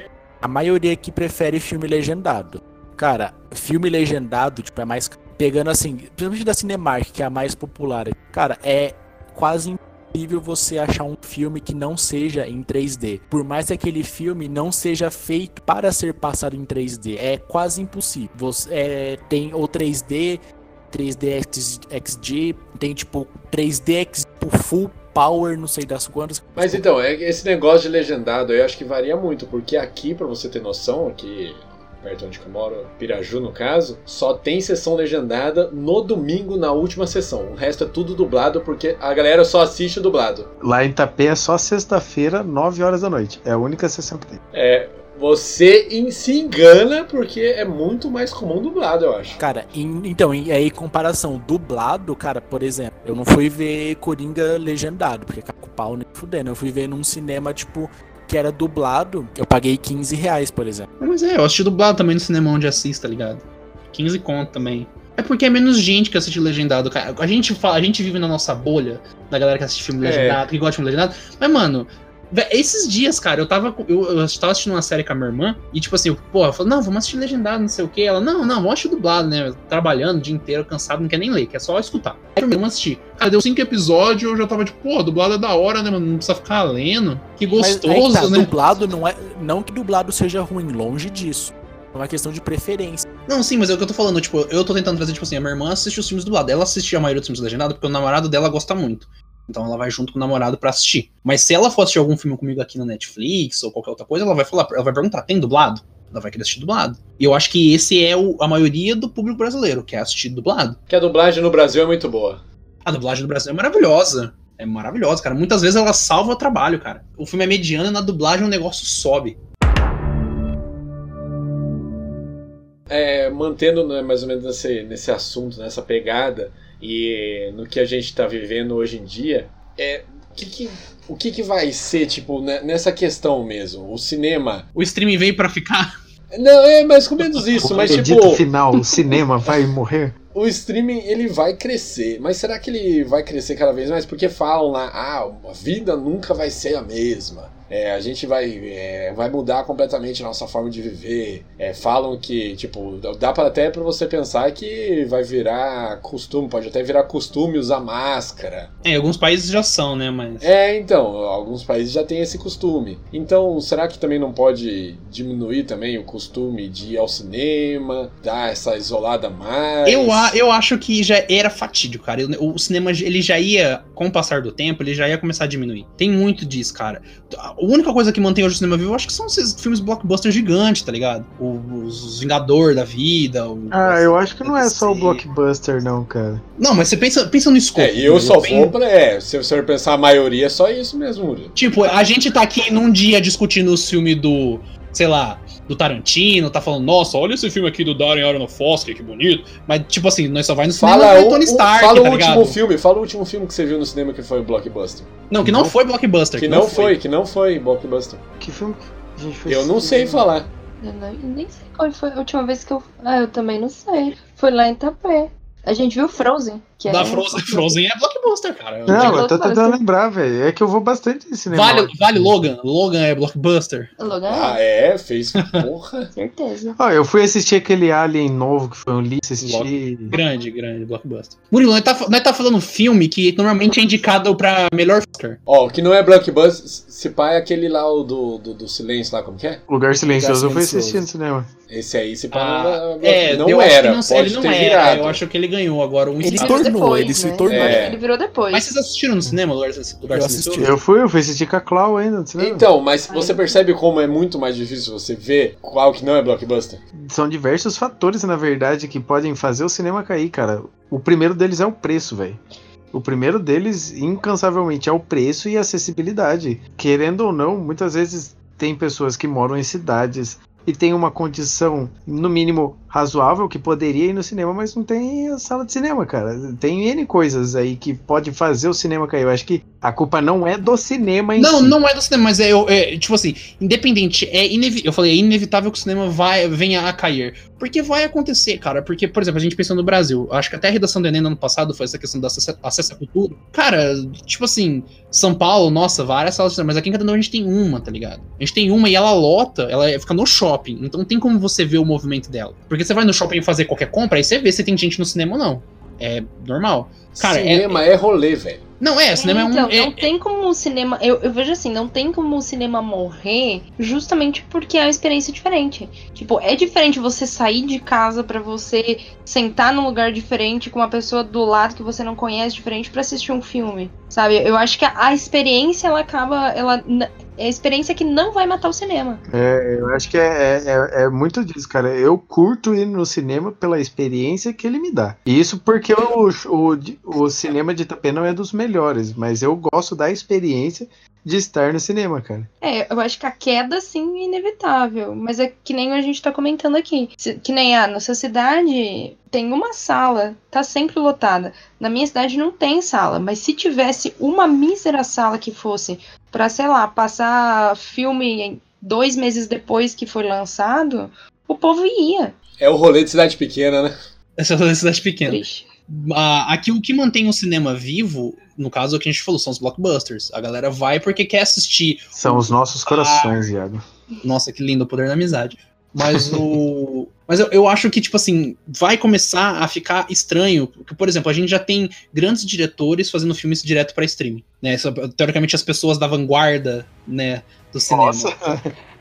a maioria aqui prefere filme legendado. Cara, filme legendado, tipo, é mais. Pegando assim, principalmente da Cinemark, que é a mais popular. Cara, é quase impossível você achar um filme que não seja em 3D. Por mais que aquele filme não seja feito para ser passado em 3D. É quase impossível. Você, é, tem o 3D, 3D X- XG, tem tipo 3D X tipo, full power, não sei das quantas. Mas então, é esse negócio de legendado aí eu acho que varia muito, porque aqui, pra você ter noção, aqui perto onde que eu moro, Piraju no caso, só tem sessão legendada no domingo na última sessão. O resto é tudo dublado porque a galera só assiste dublado. Lá em Itapê é só sexta-feira, 9 horas da noite. É a única sessão que tem. É, você em- se engana porque é muito mais comum dublado, eu acho. Cara, em- então, em, aí comparação dublado, cara, por exemplo, eu não fui ver Coringa legendado, porque com pau nem fudendo. Eu fui ver num cinema, tipo, que era dublado, eu paguei 15 reais, por exemplo. Mas é, eu assisti dublado também no cinema onde assisto, tá ligado? 15 conto também. É porque é menos gente que assiste legendado, cara. A gente, fala, a gente vive na nossa bolha da galera que assiste filme É. legendado, que gosta de filme legendado. Mas, mano, esses dias, cara, eu tava, eu, eu tava assistindo uma série com a minha irmã e, tipo assim, porra, eu falei, não, vamos assistir legendado, não sei o que. Ela, não, não, vamos assistir dublado, né? Trabalhando o dia inteiro, cansado, não quer nem ler, quer só escutar. Aí eu vamos assistir. Cara, deu cinco episódios, eu já tava tipo, pô, dublado é da hora, né, mano? Não precisa ficar lendo. Que Mas aí gostoso, tá, né? dublado não é. Não que dublado seja ruim, longe disso. É uma questão de preferência. Não, sim, mas é o que eu tô falando, tipo, eu tô tentando trazer, tipo assim, a minha irmã assiste os filmes dublados. Ela assiste a maioria dos filmes legendados porque o namorado dela gosta muito. Então ela vai junto com o namorado pra assistir. Mas se ela for assistir algum filme comigo aqui na Netflix ou qualquer outra coisa, ela vai falar, ela vai perguntar, tem dublado? Ela vai querer assistir dublado. E eu acho que esse é o- a maioria do público brasileiro, que é assistir dublado. Que a dublagem no Brasil é muito boa. A dublagem do Brasil é maravilhosa. É maravilhosa, cara. Muitas vezes ela salva o trabalho, cara. O filme é mediano e na dublagem o negócio sobe. É, mantendo né, mais ou menos nesse, nesse assunto, nessa pegada e no que a gente está vivendo hoje em dia, é que que- o que, que vai ser, tipo, né, nessa questão mesmo? O cinema. O streaming veio pra ficar. Não, é mais ou menos isso, o mas tipo, final, o cinema vai morrer? o streaming ele vai crescer, mas será que ele vai crescer cada vez mais? Porque falam lá, ah, a vida nunca vai ser a mesma. É, a gente vai, é, vai mudar completamente a nossa forma de viver. É, falam que, tipo, dá para até para você pensar que vai virar costume, pode até virar costume usar máscara. É, alguns países já são, né? Mas. É, então, alguns países já têm esse costume. Então, será que também não pode diminuir também o costume de ir ao cinema, dar essa isolada mais? Eu, a- eu acho que já era fatídico, cara. Eu- O cinema, ele já ia, com o passar do tempo, ele já ia começar a diminuir. Tem muito disso, cara. A única coisa que mantém hoje o cinema vivo, eu acho que são esses filmes blockbuster gigantes, tá ligado? O- Os Vingador da vida. o- Ah, eu acho que não é só o blockbuster, não, cara. Não, mas você pensa, pensa no escopo. É, e eu só Pen- vou pra. É, se você pensar a maioria, é só isso mesmo, Murilo. Tipo, a gente tá aqui num dia discutindo os filmes do, sei lá, do Tarantino, tá falando, nossa, olha esse filme aqui do Darren Aronofsky, que bonito. Mas, tipo assim, nós só vai no cinema Fala, o, Tony o- Stark, fala tá o ligado? último filme, fala o último filme que você viu no cinema que foi o Blockbuster. Não, que não foi blockbuster. Que não foi, que não foi Blockbuster. Que filme que a gente fez? Eu não sei falar. Eu não- nem sei qual foi a última vez que eu. Ah, eu também não sei. Foi lá em Itapé. A gente viu Frozen. Que Da é... Frozen, Frozen é blockbuster, cara. Não, eu tô tentando lembrar, velho. É que eu vou bastante em cinema. Vale, vale Logan. Logan é blockbuster. Logan, Ah, é? Fez. Porra. certeza. Ó, eu fui assistir aquele Alien novo que foi um lixo, assisti. Grande, grande blockbuster. Murilo, nós tá, nós tá falando filme que normalmente é indicado pra melhor Oscar. Ó, o que não é blockbuster, se pá é aquele lá o do, do, do silêncio lá, como que é? Lugar Silencioso, eu fui Silencioso. assistir no cinema. Esse aí, se pá, Ah, não, é, é, não era. não, pode ele não ter era. virado. Eu acho que ele ganhou agora. Um Ele tornou, depois, ele se né? tornou. É. Ele virou depois. Mas vocês assistiram no cinema, Lugar, Lugar Eu assisti. Eu fui, eu fui assistir com a Clau ainda no cinema. Então, mas você percebe como é muito mais difícil você ver qual que não é blockbuster? São diversos fatores, na verdade, que podem fazer o cinema cair, cara. O primeiro deles é o preço, velho. O primeiro deles, incansavelmente, é o preço e a acessibilidade. Querendo ou não, muitas vezes tem pessoas que moram em cidades e tem uma condição, no mínimo, razoável, que poderia ir no cinema, mas não tem sala de cinema, cara. Tem N coisas aí que pode fazer o cinema cair. Eu acho que a culpa não é do cinema em Não, si. não é do cinema, mas é, é, tipo assim, independente, é eu falei, é inevitável que o cinema vai, venha a cair. Porque vai acontecer, cara. Porque, por exemplo, a gente pensou no Brasil, acho que até a redação do Enem no ano passado foi essa questão do acesso, acesso à cultura. Cara, tipo assim, São Paulo, nossa, várias salas de cinema, mas aqui em Catandão a gente tem uma, tá ligado? A gente tem uma e ela lota, ela fica no shopping, então não tem como você ver o movimento dela. Porque você vai no shopping fazer qualquer compra, aí você vê se tem gente no cinema ou não. É normal. Cara, é- Cinema é, rolê, velho. Não, é, cinema é um. então, é- não tem como o cinema. Eu, eu vejo assim, não tem como o cinema morrer justamente porque é uma experiência diferente. Tipo, é diferente você sair de casa pra você sentar num lugar diferente com uma pessoa do lado que você não conhece diferente pra assistir um filme. Sabe? Eu acho que a, a experiência ela acaba. Ela, é a experiência que não vai matar o cinema. É, eu acho que é, é, é muito disso, cara. Eu curto ir no cinema pela experiência que ele me dá. E isso porque o, o, o cinema de Itapê não é dos melhores, mas eu gosto da experiência de estar no cinema, cara. É, eu acho que a queda, sim, é inevitável. Mas é que nem a gente tá comentando aqui. Que nem, ah, nossa cidade tem uma sala, tá sempre lotada. Na minha cidade não tem sala, mas se tivesse uma mísera sala que fosse pra, sei lá, passar filme em- dois meses depois que foi lançado, o povo ia. É o rolê de cidade pequena, né? É uma cidade pequena. Triste. Ah, aqui o que mantém o cinema vivo, no caso é o que a gente falou, são os blockbusters. A galera vai porque quer assistir. São os nossos corações, Iago. Nossa, que lindo o poder da amizade. Mas o. Mas eu, eu acho que, tipo assim, vai começar a ficar estranho. Porque, por exemplo, a gente já tem grandes diretores fazendo filmes direto pra streaming. Né? Teoricamente, as pessoas da vanguarda, né? Do cinema.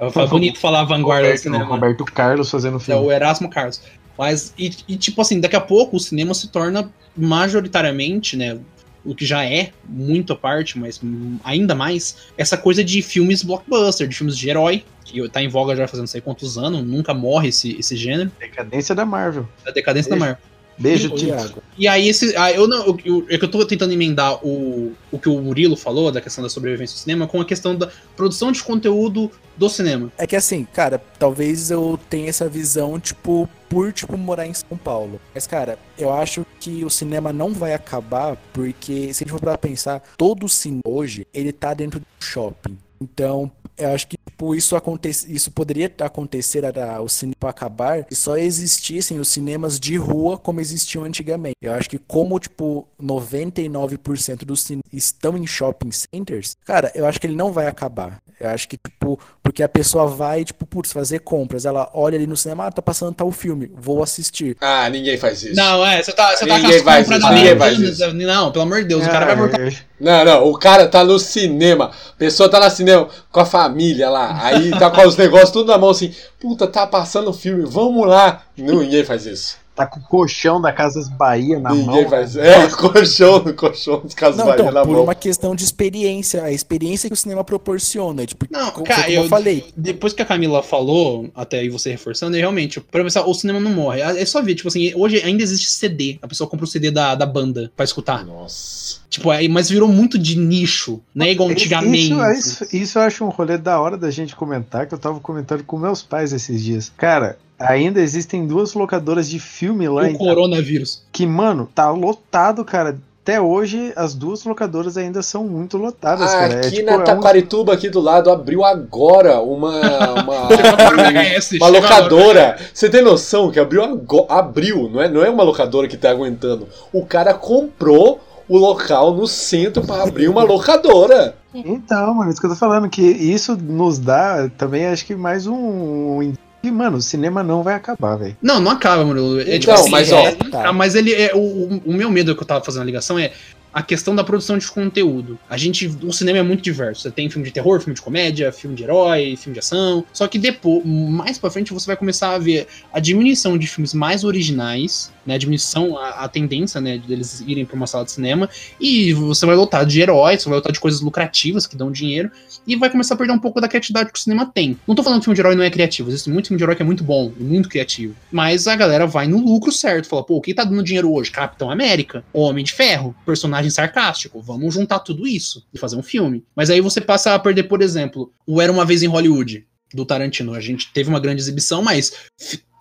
É bonito falar vanguarda do Roberto, cinema. Roberto Carlos fazendo É filme. o Erasmo Carlos. Mas, e, e, tipo assim, daqui a pouco o cinema se torna majoritariamente, né? O que já é muito à parte, mas ainda mais, essa coisa de filmes blockbuster, de filmes de herói, que tá em voga já fazendo sei quantos anos, nunca morre esse, esse gênero, Decadência da Marvel. a decadência da Marvel. Beijo, Ô, Tito. Iago, E aí, esse, ah, eu não, eu- eu- é que eu tô tentando emendar o, o que o Murilo falou, da questão da sobrevivência do cinema, com a questão da produção de conteúdo do cinema. É que assim, cara, talvez eu tenha essa visão, tipo, por, tipo, morar em São Paulo. Mas, cara, eu acho que o cinema não vai acabar, porque, se a gente for pra pensar, todo cinema hoje, ele tá dentro do shopping. Então, eu acho que, tipo, isso, isso poderia acontecer, o cinema acabar, se só existissem os cinemas de rua como existiam antigamente. Eu acho que como, tipo, 99% dos cinemas estão em shopping centers, cara, eu acho que ele não vai acabar. Eu acho que, tipo, porque a pessoa vai, tipo, putz, fazer compras. Ela olha ali no cinema, ah, tá passando tal filme, vou assistir. Ah, ninguém faz isso. Não, é, você tá, você tá Ninguém com faz as compras isso, na Americanas, Não, pelo amor de Deus, o cara vai voltar. É, Não, não, o cara tá no cinema. A pessoa tá no cinema com a família lá. Aí tá com os negócios tudo na mão assim. Puta, tá passando o filme, vamos lá. Não, ninguém faz isso. Tá com o colchão da Casas Bahia na ninguém mão. isso. É, colchão no colchão dos casos Não, Bahia então, na por mão. uma questão de experiência, a experiência que o cinema proporciona. Tipo, Não, como, cara, como eu, eu- falei. Depois que a Camila falou, até aí você reforçando, é realmente, pra pensar, o cinema não morre. É só ver, tipo assim, hoje ainda existe CD. A pessoa compra o CD da, da banda pra escutar. Nossa. Tipo, aí, mas virou muito de nicho, né? Igual antigamente. Isso, isso, isso eu acho um rolê da hora da gente comentar, que eu tava comentando com meus pais esses dias. Cara, ainda existem duas locadoras de filme lá o em coronavírus. que, mano, tá lotado, cara. até hoje as duas locadoras ainda são muito lotadas, cara. Aqui é, tipo, na é um- aqui do lado, abriu agora uma, uma, uma locadora. Você tem noção que abriu agora, abriu, não é, não é uma locadora que tá aguentando. O cara comprou o local no centro pra abrir uma locadora. Então, mano, isso que eu tô falando, que isso nos dá também, acho que mais um. Que, mano, o cinema não vai acabar, velho. Não, não acaba, Murilo. É, tipo Então, assim, mas, é- ó, acaba, mas ele é. O, o- o meu medo que eu tava fazendo a ligação é a questão da produção de conteúdo. A gente. O cinema é muito diverso. Você tem filme de terror, filme de comédia, filme de herói, filme de ação. Só que depois, mais pra frente, você vai começar a ver a diminuição de filmes mais originais, né? A diminuição, a, a tendência, né, deles irem pra uma sala de cinema. E você vai lotar de heróis, você vai lotar de coisas lucrativas que dão dinheiro. E vai começar a perder um pouco da criatividade que o cinema tem. Não tô falando que filme de herói não é criativo. Existe muito filme de herói que é muito bom muito criativo. Mas a galera vai no lucro certo. Fala, pô, o que tá dando dinheiro hoje? Capitão América, Homem de Ferro, personagem sarcástico. Vamos juntar tudo isso e fazer um filme. Mas aí você passa a perder, por exemplo, o Era Uma Vez em Hollywood, do Tarantino. A gente teve uma grande exibição, mas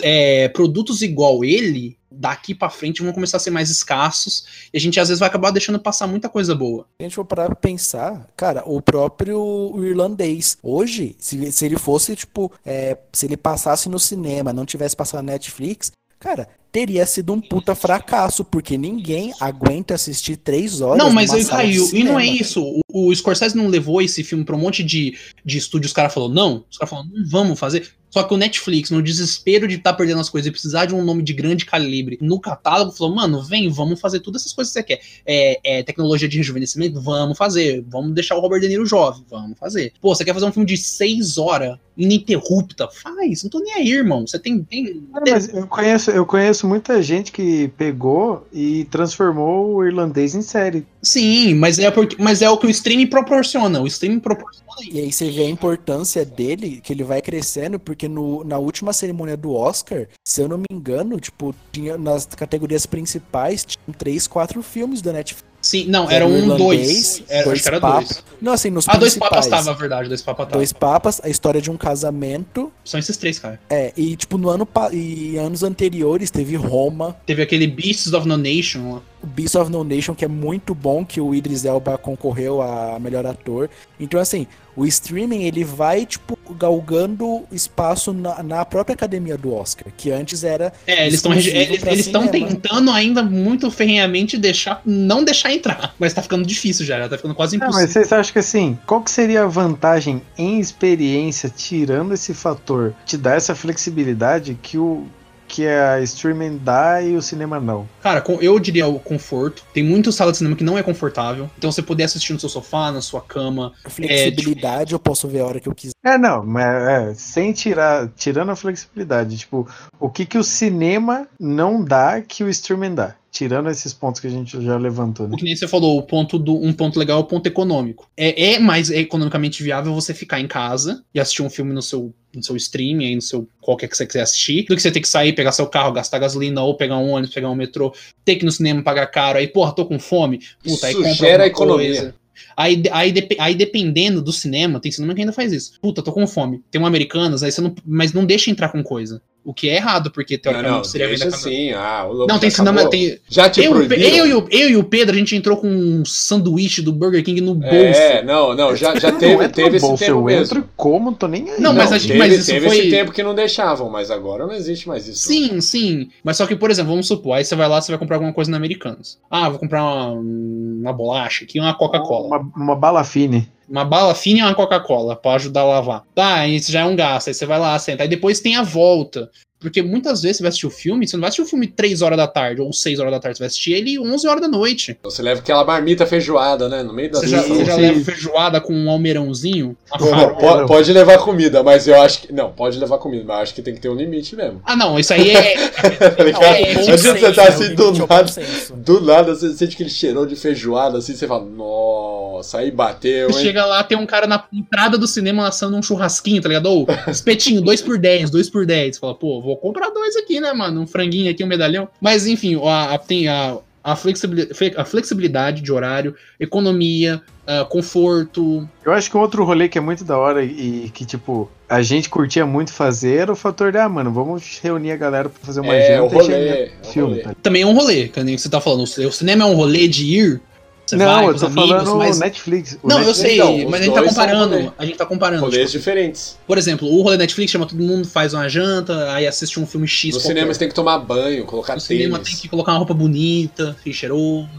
é, produtos igual ele, daqui pra frente, vão começar a ser mais escassos. E a gente às vezes vai acabar deixando passar muita coisa boa. Se a gente for parar pensar, cara, o próprio irlandês, hoje, se, se ele fosse, tipo, é, se ele passasse no cinema, não tivesse passado na Netflix, cara, teria sido um puta fracasso, porque ninguém aguenta assistir três horas Não, mas de caiu. E não é isso. O, o Scorsese não levou esse filme pra um monte de, de estúdio. Os caras falaram, não. Os caras falaram, não vamos fazer. Só que o Netflix, no desespero de estar perdendo as coisas e precisar de um nome de grande calibre no catálogo, falou: mano, vem, vamos fazer todas essas coisas que você quer. É, é, tecnologia de rejuvenescimento? Vamos fazer. Vamos deixar o Robert De Niro jovem? Vamos fazer. Pô, você quer fazer um filme de seis horas, ininterrupta? Faz, não tô nem aí, irmão. Você tem. tem Cara, mas eu conheço, eu conheço muita gente que pegou e transformou o irlandês em série. Sim, mas é, porque, mas é o que o streaming proporciona. O streaming proporciona E aí você vê a importância dele, que ele vai crescendo, porque no, na última cerimônia do Oscar, se eu não me engano, tipo, tinha nas categorias principais, tinham três, quatro filmes da Netflix. Sim, não, era o um, irlandês, dois. Era, acho que era papas. dois. Não, assim, nos Ah, dois papas tava, a verdade, dois papas tava. Dois papas, a história de um casamento. São esses três, cara. É, e tipo, no ano e anos anteriores teve Roma, Teve aquele Beasts of No Nation lá. O Beast of No Nation, que é muito bom, que o Idris Elba concorreu a melhor ator. Então, assim, o streaming ele vai, tipo, galgando espaço na, na própria academia do Oscar, que antes era. É, eles estão eles estão tentando ainda muito ferrenhamente deixar não deixar entrar, mas tá ficando difícil já, já tá ficando quase Ah, impossível. mas vocês acham que assim, qual que seria a vantagem em experiência, tirando esse fator, te dá essa flexibilidade que o que a streaming dá e o cinema não? Cara, eu diria o conforto. Tem muito sala de cinema que não é confortável. Então você poder assistir no seu sofá, na sua cama. Flexibilidade, eu posso ver a hora que eu quiser. É, não, mas é, sem tirar, tirando a flexibilidade, tipo, o que que o cinema não dá que o streaming dá? Tirando esses pontos que a gente já levantou, né? O que nem você falou, o ponto do, um ponto legal é o ponto econômico. É, é mais economicamente viável você ficar em casa e assistir um filme no seu, no seu stream, aí no seu qualquer que você quiser assistir, do que você ter que sair, pegar seu carro, gastar gasolina, ou pegar um ônibus, pegar um metrô, ter que ir no cinema pagar caro, aí, porra, tô com fome, puta, aí Isso compra economia. coisa. Aí, aí, aí dependendo do cinema, tem cinema que ainda faz isso. Puta, tô com fome. Tem um Americanas, aí você não. Mas não deixa entrar com coisa. O que é errado, porque Não, teoricamente não, seria deixa vender casa- assim. Ah, o louco Não, tem já cinema. Tem, Já te eu, eu, e o, eu e o Pedro, a gente entrou com um sanduíche do Burger King no bolso. É, não, não, já, já não teve, entra teve esse bolso, tempo eu mesmo. entro e como, tô nem aí. Não, mas a gente- teve, mas isso teve foi- esse tempo que não deixavam, mas agora não existe mais isso. Sim, sim. Mas só que, por exemplo, vamos supor, aí você vai lá, você vai comprar alguma coisa na Americanas. Ah, vou comprar uma, uma bolacha aqui, uma Coca-Cola. Uma, uma bala fine. Uma bala fina e uma Coca-Cola pra ajudar a lavar. Tá, isso já é um gasto. Aí você vai lá, senta. Aí depois tem a volta. Porque muitas vezes você vai assistir o filme, você não vai assistir o filme 3 horas da tarde ou 6 horas da tarde, você vai assistir ele 11 horas da noite. Você leva aquela marmita feijoada, né? No meio da Você já, você já leva feijoada com um almeirãozinho, uma Pô, farofa. po- pode, levar comida, mas eu acho que. Não, pode levar comida, mas eu acho que tem que ter um limite mesmo. Ah, não, isso aí é. Tá ligado? é, Às vezes você tá assim do é nada. Do nada você sente aquele cheirão de feijoada, assim, você fala, nossa, aí bateu, Você hein? chega lá, tem um cara na entrada do cinema assando um churrasquinho, tá ligado? Ou espetinho, 2 por 10, 2 por 10. Fala, pô, vou comprar dois aqui, né, mano? Um franguinho aqui, um medalhão. Mas enfim, a, a- tem a. a flexibilidade, a flexibilidade de horário, economia, ah, conforto. Eu acho que outro rolê que é muito da hora e que, tipo, a gente curtia muito fazer era o fator de, ah, mano, vamos reunir a galera pra fazer uma É, o janta rolê, e é filme. rolê. tá? Também é um rolê, que nem você tá falando. O cinema é um rolê de ir. Você vai Não, com eu tô amigos, falando mas. Netflix. O Não, eu Netflix- sei, Então, os mas a gente tá comparando. A gente tá comparando. Rolês tipo, diferentes. por exemplo, o rolê Netflix chama todo mundo, faz uma janta, aí assiste um filme X. No qualquer. cinema você tem que tomar banho, colocar No cinema tem que colocar uma roupa bonita, cheiroso,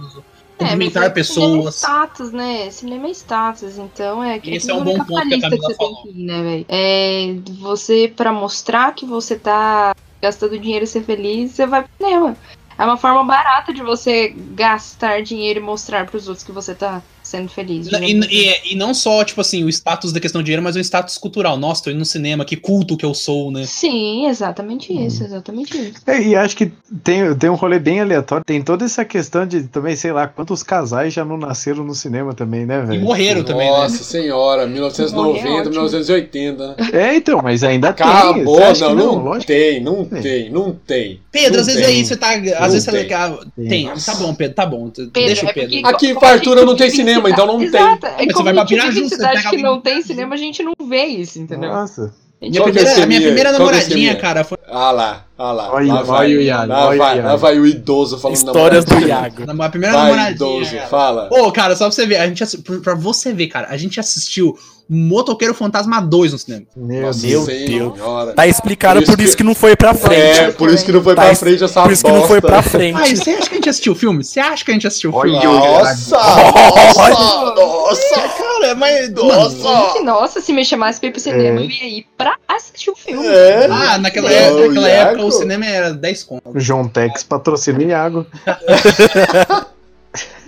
É, cumprimentar é Cinema é pessoas. status, né? Cinema é status, então é Esse que é um bom ponto que a capitalista Camila você falou. tem que ir, né, velho? É você, pra mostrar que você tá gastando dinheiro e ser feliz, você vai pro cinema. É uma forma barata de você gastar dinheiro e mostrar pros outros que você tá sendo feliz. E, e- e não só, tipo assim, o status da questão de dinheiro, mas o status cultural. Nossa, tô indo no cinema, que culto que eu sou, né? Sim, exatamente isso, exatamente isso. É, e acho que tem, tem um rolê bem aleatório. Tem toda essa questão de também, sei lá, quantos casais já não nasceram no cinema também, né, E velho? morreram também, né? Nossa senhora, 1990, Morrer é ótimo. 1980, né? É, então, mas ainda tem. Acabou, Você acha não, não, Lógico. tem, não Tem. tem, não tem. Pedro, Não às vezes tem. aí você tá. Às Não vezes você tem. tá. Tem. Tá bom, Pedro, tá bom. Deixa é o Pedro. porque- Aqui em Fartura não tem em cinema, então não tem. Exato. É Mas você como vai a pra Piraju, em você cidade pega que não tem cinema, a gente não vê isso, entendeu? Nossa. Minha é primeira, minha minha? primeira que é esse namoradinha, minha? cara, foi. Ah lá, ah lá. Olha, lá vai, olha o Iago, lá, olha o vai, Iago. lá vai o idoso falando Histórias do. Iago. A primeira Vai, namoradinha. idoso, cara. fala. Ô, cara, só pra você ver, a gente pra você ver, cara, a gente assistiu Motoqueiro Fantasma 2 no cinema. Meu Nossa Deus. senhora. Tá explicado Por isso por isso que- que não foi pra frente. É, por isso que não foi Tá pra es- frente essa Por isso que não foi pra frente. Ai, você acha que a gente assistiu o filme? Você acha que a gente assistiu o filme? Nossa! Nossa! Nossa! Cara, mas. Nossa! Gente, nossa, se me chamasse pra ir pro cinema, É. eu ia ir pra assistir o filme. É. Ah, naquela, época, naquela época o cinema era 10 conto. O João Tex patrocina o Iago.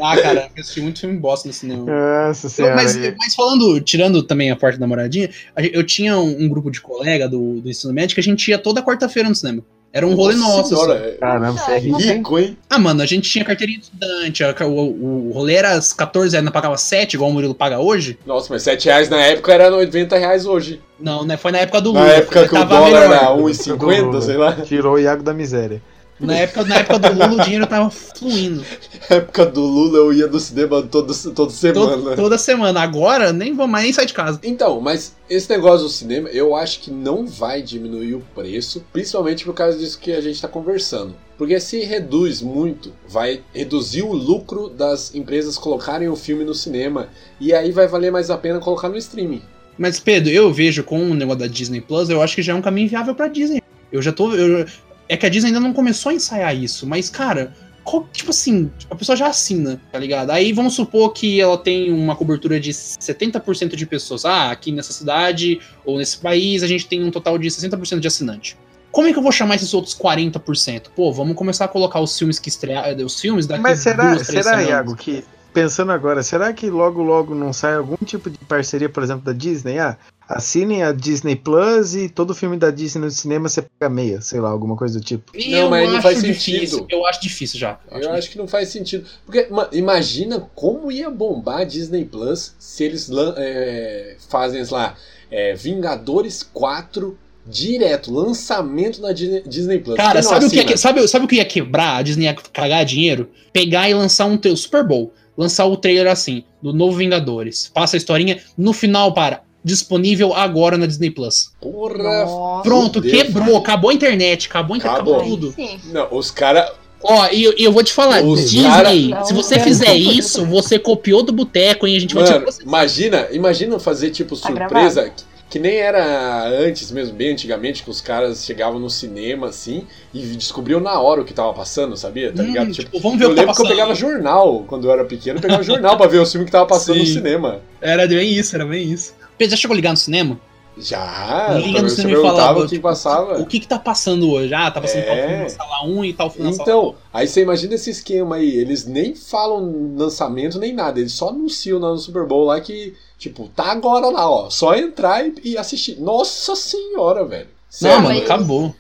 Ah, cara, eu assisti muito filme bosta no cinema. Nossa Eu- senhora. mas, mas falando, tirando também a parte da namoradinha, eu tinha um, um grupo de colega do, do ensino médio que a gente ia toda quarta-feira no cinema. Era um rolê nosso. Senhora, assim. é Caramba, você é rico, hein? Ah, mano, a gente tinha carteirinha de estudante, o, o, o rolê era às 14 reais, não pagava 7, igual o Murilo paga hoje. Nossa, mas 7 reais na época era 90 reais hoje. Não, né? Foi na época do Na Lula. época que o tava dólar melhor. era Do 1,50, Lula. sei lá. Tirou o Iago da miséria. Na época, na época do Lula o dinheiro tava fluindo. Na época do Lula eu ia no cinema todo, toda semana. Todo- toda semana. Agora nem vou mais nem sair de casa. Então, mas esse negócio do cinema, eu acho que não vai diminuir o preço, principalmente por causa disso que a gente está conversando. Porque se reduz muito, vai reduzir o lucro das empresas colocarem o filme no cinema, e aí vai valer mais a pena colocar no streaming. Mas, Pedro, eu vejo com o negócio da Disney Plus, eu acho que já é um caminho viável pra Disney. Eu já tô. eu- é que a Disney ainda não começou a ensaiar isso, mas, cara, qual- tipo assim, a pessoa já assina, tá ligado? Aí vamos supor que ela tem uma cobertura de 70% de pessoas. Ah, aqui nessa cidade ou nesse país a gente tem um total de 60% de assinante. Como é que eu vou chamar esses outros 40%? Pô, vamos começar a colocar os filmes que estrearam, os filmes daqui Mas será, duas, três será. Iago, que pensando agora, será que logo logo não sai algum tipo de parceria, por exemplo, da Disney? Ah, assinem a Disney Plus e todo filme da Disney no cinema você paga meia, sei lá, alguma coisa do tipo. Eu mas não acho faz difícil. sentido. Eu acho difícil já. Eu acho que não faz sentido. Porque ma- imagina como ia bombar a Disney Plus se eles é, fazem lá é, Vingadores 4 direto, lançamento na Disney, Plus. Cara, não sabe o, que ia, assina? que- sabe, sabe o que ia quebrar? A Disney ia cagar dinheiro? Pegar e lançar um teu Super Bowl. Lançar o trailer assim, do novo Vingadores. Passa a historinha. No final, para. Disponível agora na Disney Plus. Porra, Nossa. Pronto, Fudeu. quebrou. Acabou a internet. Acabou a internet. Acabou. Acabou tudo. Sim. Não, os caras. Ó, e eu, eu vou te falar, Os Disney, cara- se você fizer isso, você copiou do boteco, hein? A gente vai Mano, te imagina, imagina fazer tipo Tá surpresa. Que nem era antes mesmo, bem antigamente, que os caras chegavam no cinema assim e descobriam na hora o que tava passando, sabia? Tá Hum, ligado? tipo, Tipo, vamos ver eu o que tá lembro que eu pegava jornal quando eu era pequeno, eu pegava jornal pra ver o filme que tava passando no Sim. cinema. Era bem isso, era bem isso. Pedro, já chegou a ligar no cinema? Já, Liga no cinema e perguntava falava o que passava. O que que tá passando hoje? Ah, tá passando tal É. filme na sala 1 e tal filme na sala Então, aí você imagina esse esquema aí, eles nem falam lançamento nem nada, eles só anunciam lá no Super Bowl lá que, tipo, tá agora lá, ó, só entrar e, e assistir. Nossa senhora, velho. Não, mano, mas- acabou.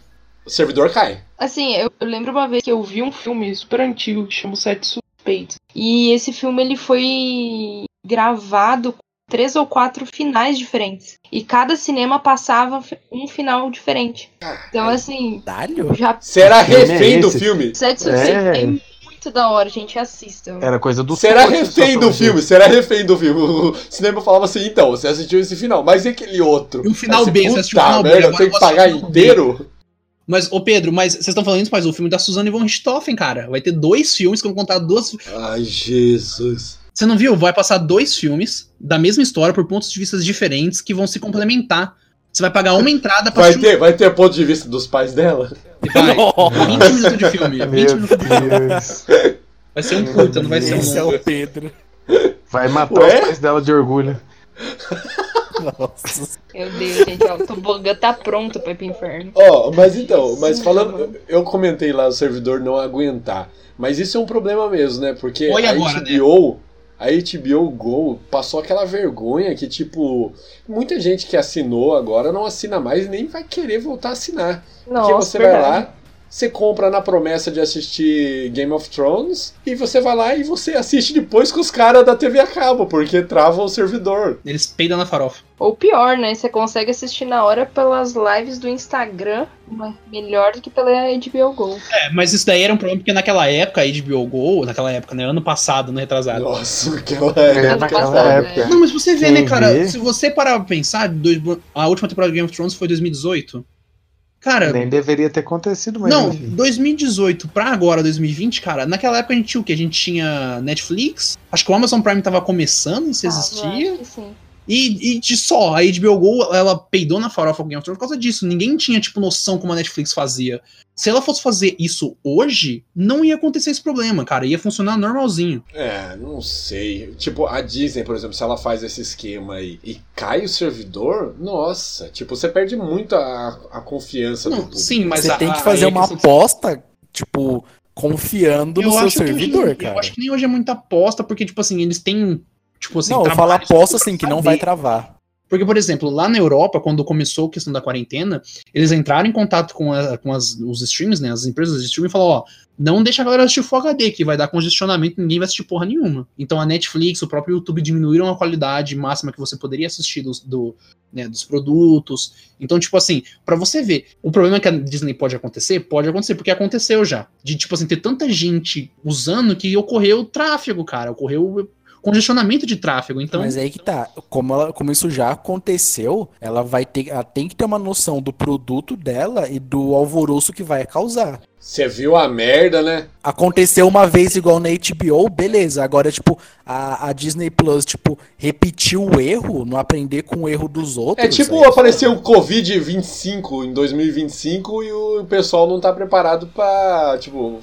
o servidor cai. Assim, eu, eu lembro uma vez que eu vi um filme super antigo que chama Sete Suspeitos. E esse filme ele foi gravado com três ou quatro finais diferentes. E cada cinema passava um final diferente. Então, assim, Caralho? já Você era é refém do filme. Sete Suspeitos É. muito da hora, gente. Assistam. Era coisa do Será refém do filme, será refém do filme. O cinema falava assim, então, você assistiu esse final, mas e aquele outro? E o final você, B, você assistiu o final B, merda, eu agora tenho eu que pagar B. inteiro? Mas, ô Pedro, mas vocês estão falando isso, mas o filme da Suzanne von Richthofen, cara. Vai ter dois filmes que vão contar duas. Ai, Jesus. Você não viu? Vai passar dois filmes da mesma história por pontos de vista diferentes que vão se complementar. Você vai pagar uma entrada pra Vai assistir ter, vai ter ponto de vista dos pais dela? Vai. 20 minutos de filme. 20 Meu minutos de filme. Vai ser um curta, não vai ser um Esse é longo. o Pedro. Vai matar Ué? os pais dela de orgulho. Nossa. Meu Deus, gente, ó, o tobogã tá pronto pra ir pro inferno. Ó, mas então, mas falando, eu comentei lá o servidor não aguentar, mas isso é um problema mesmo, né? Porque Foi a agora, né? A HBO Go passou aquela vergonha que tipo, muita gente que assinou agora não assina mais e nem vai querer voltar a assinar. Porque Nossa, você vai verdade. lá, você compra na promessa de assistir Game of Thrones e você vai lá e você assiste depois com os caras da TV a cabo, porque trava o servidor. Eles peidam na farofa. Ou pior, né? Você consegue assistir na hora pelas lives do Instagram, mas melhor do que pela HBO Go. É, mas isso daí era um problema porque naquela época, a HBO Go, naquela época, né? Ano passado, ano retrasado. Nossa, aquela É, Ano naquela passado, época. Não, mas você vê, Quem né, cara? vê? Se você parar pra pensar, dois- a última temporada de Game of Thrones foi 2018. Cara, Nem deveria ter acontecido, mas não, enfim. 2018 pra agora, 2020, cara, naquela época a gente tinha o quê? A gente tinha Netflix, acho que o Amazon Prime tava começando, se Ah, existia, acho que sim. E, e de só, a HBO Go, ela peidou na farofa com Game of Thrones por causa disso, ninguém tinha, tipo, noção como a Netflix fazia. Se ela fosse fazer isso hoje, não ia acontecer esse problema, cara, ia funcionar normalzinho. É, não sei. Tipo, a Disney, por exemplo, se ela faz esse esquema aí e cai o servidor, nossa, tipo, você perde muito a, a confiança do Não, público. sim, mas Você a- tem que fazer uma aposta, tipo, confiando no seu acho que hoje- servidor, Eu cara. acho que nem hoje é muita aposta, porque, tipo assim, eles têm. Tipo assim, não, eu falo aposta assim, que não vai travar. Porque, por exemplo, lá na Europa, quando começou a questão da quarentena, eles entraram em contato com, a- com as- os streams, né? As empresas de streaming e falaram, ó, não deixa a galera assistir Full HD, que vai dar congestionamento, ninguém vai assistir porra nenhuma. Então a Netflix, o próprio YouTube diminuíram a qualidade máxima que você poderia assistir dos, do, né, dos produtos. Então, tipo assim, pra você ver, o problema que a Disney pode acontecer, pode acontecer, porque aconteceu já. De, tipo assim, ter tanta gente usando que ocorreu tráfego, cara. Ocorreu congestionamento de tráfego. Então, Mas aí que tá, como, ela- como isso já aconteceu, ela vai ter, ela tem que ter uma noção do produto dela e do alvoroço que vai causar. Você viu a merda, né? Aconteceu uma vez igual na HBO, beleza. Agora, tipo, a, a Disney Plus, tipo, repetiu o erro, não aprender com o erro dos outros. É tipo, aí- apareceu o Covid-25 em 2025 e o pessoal não tá preparado pra, tipo,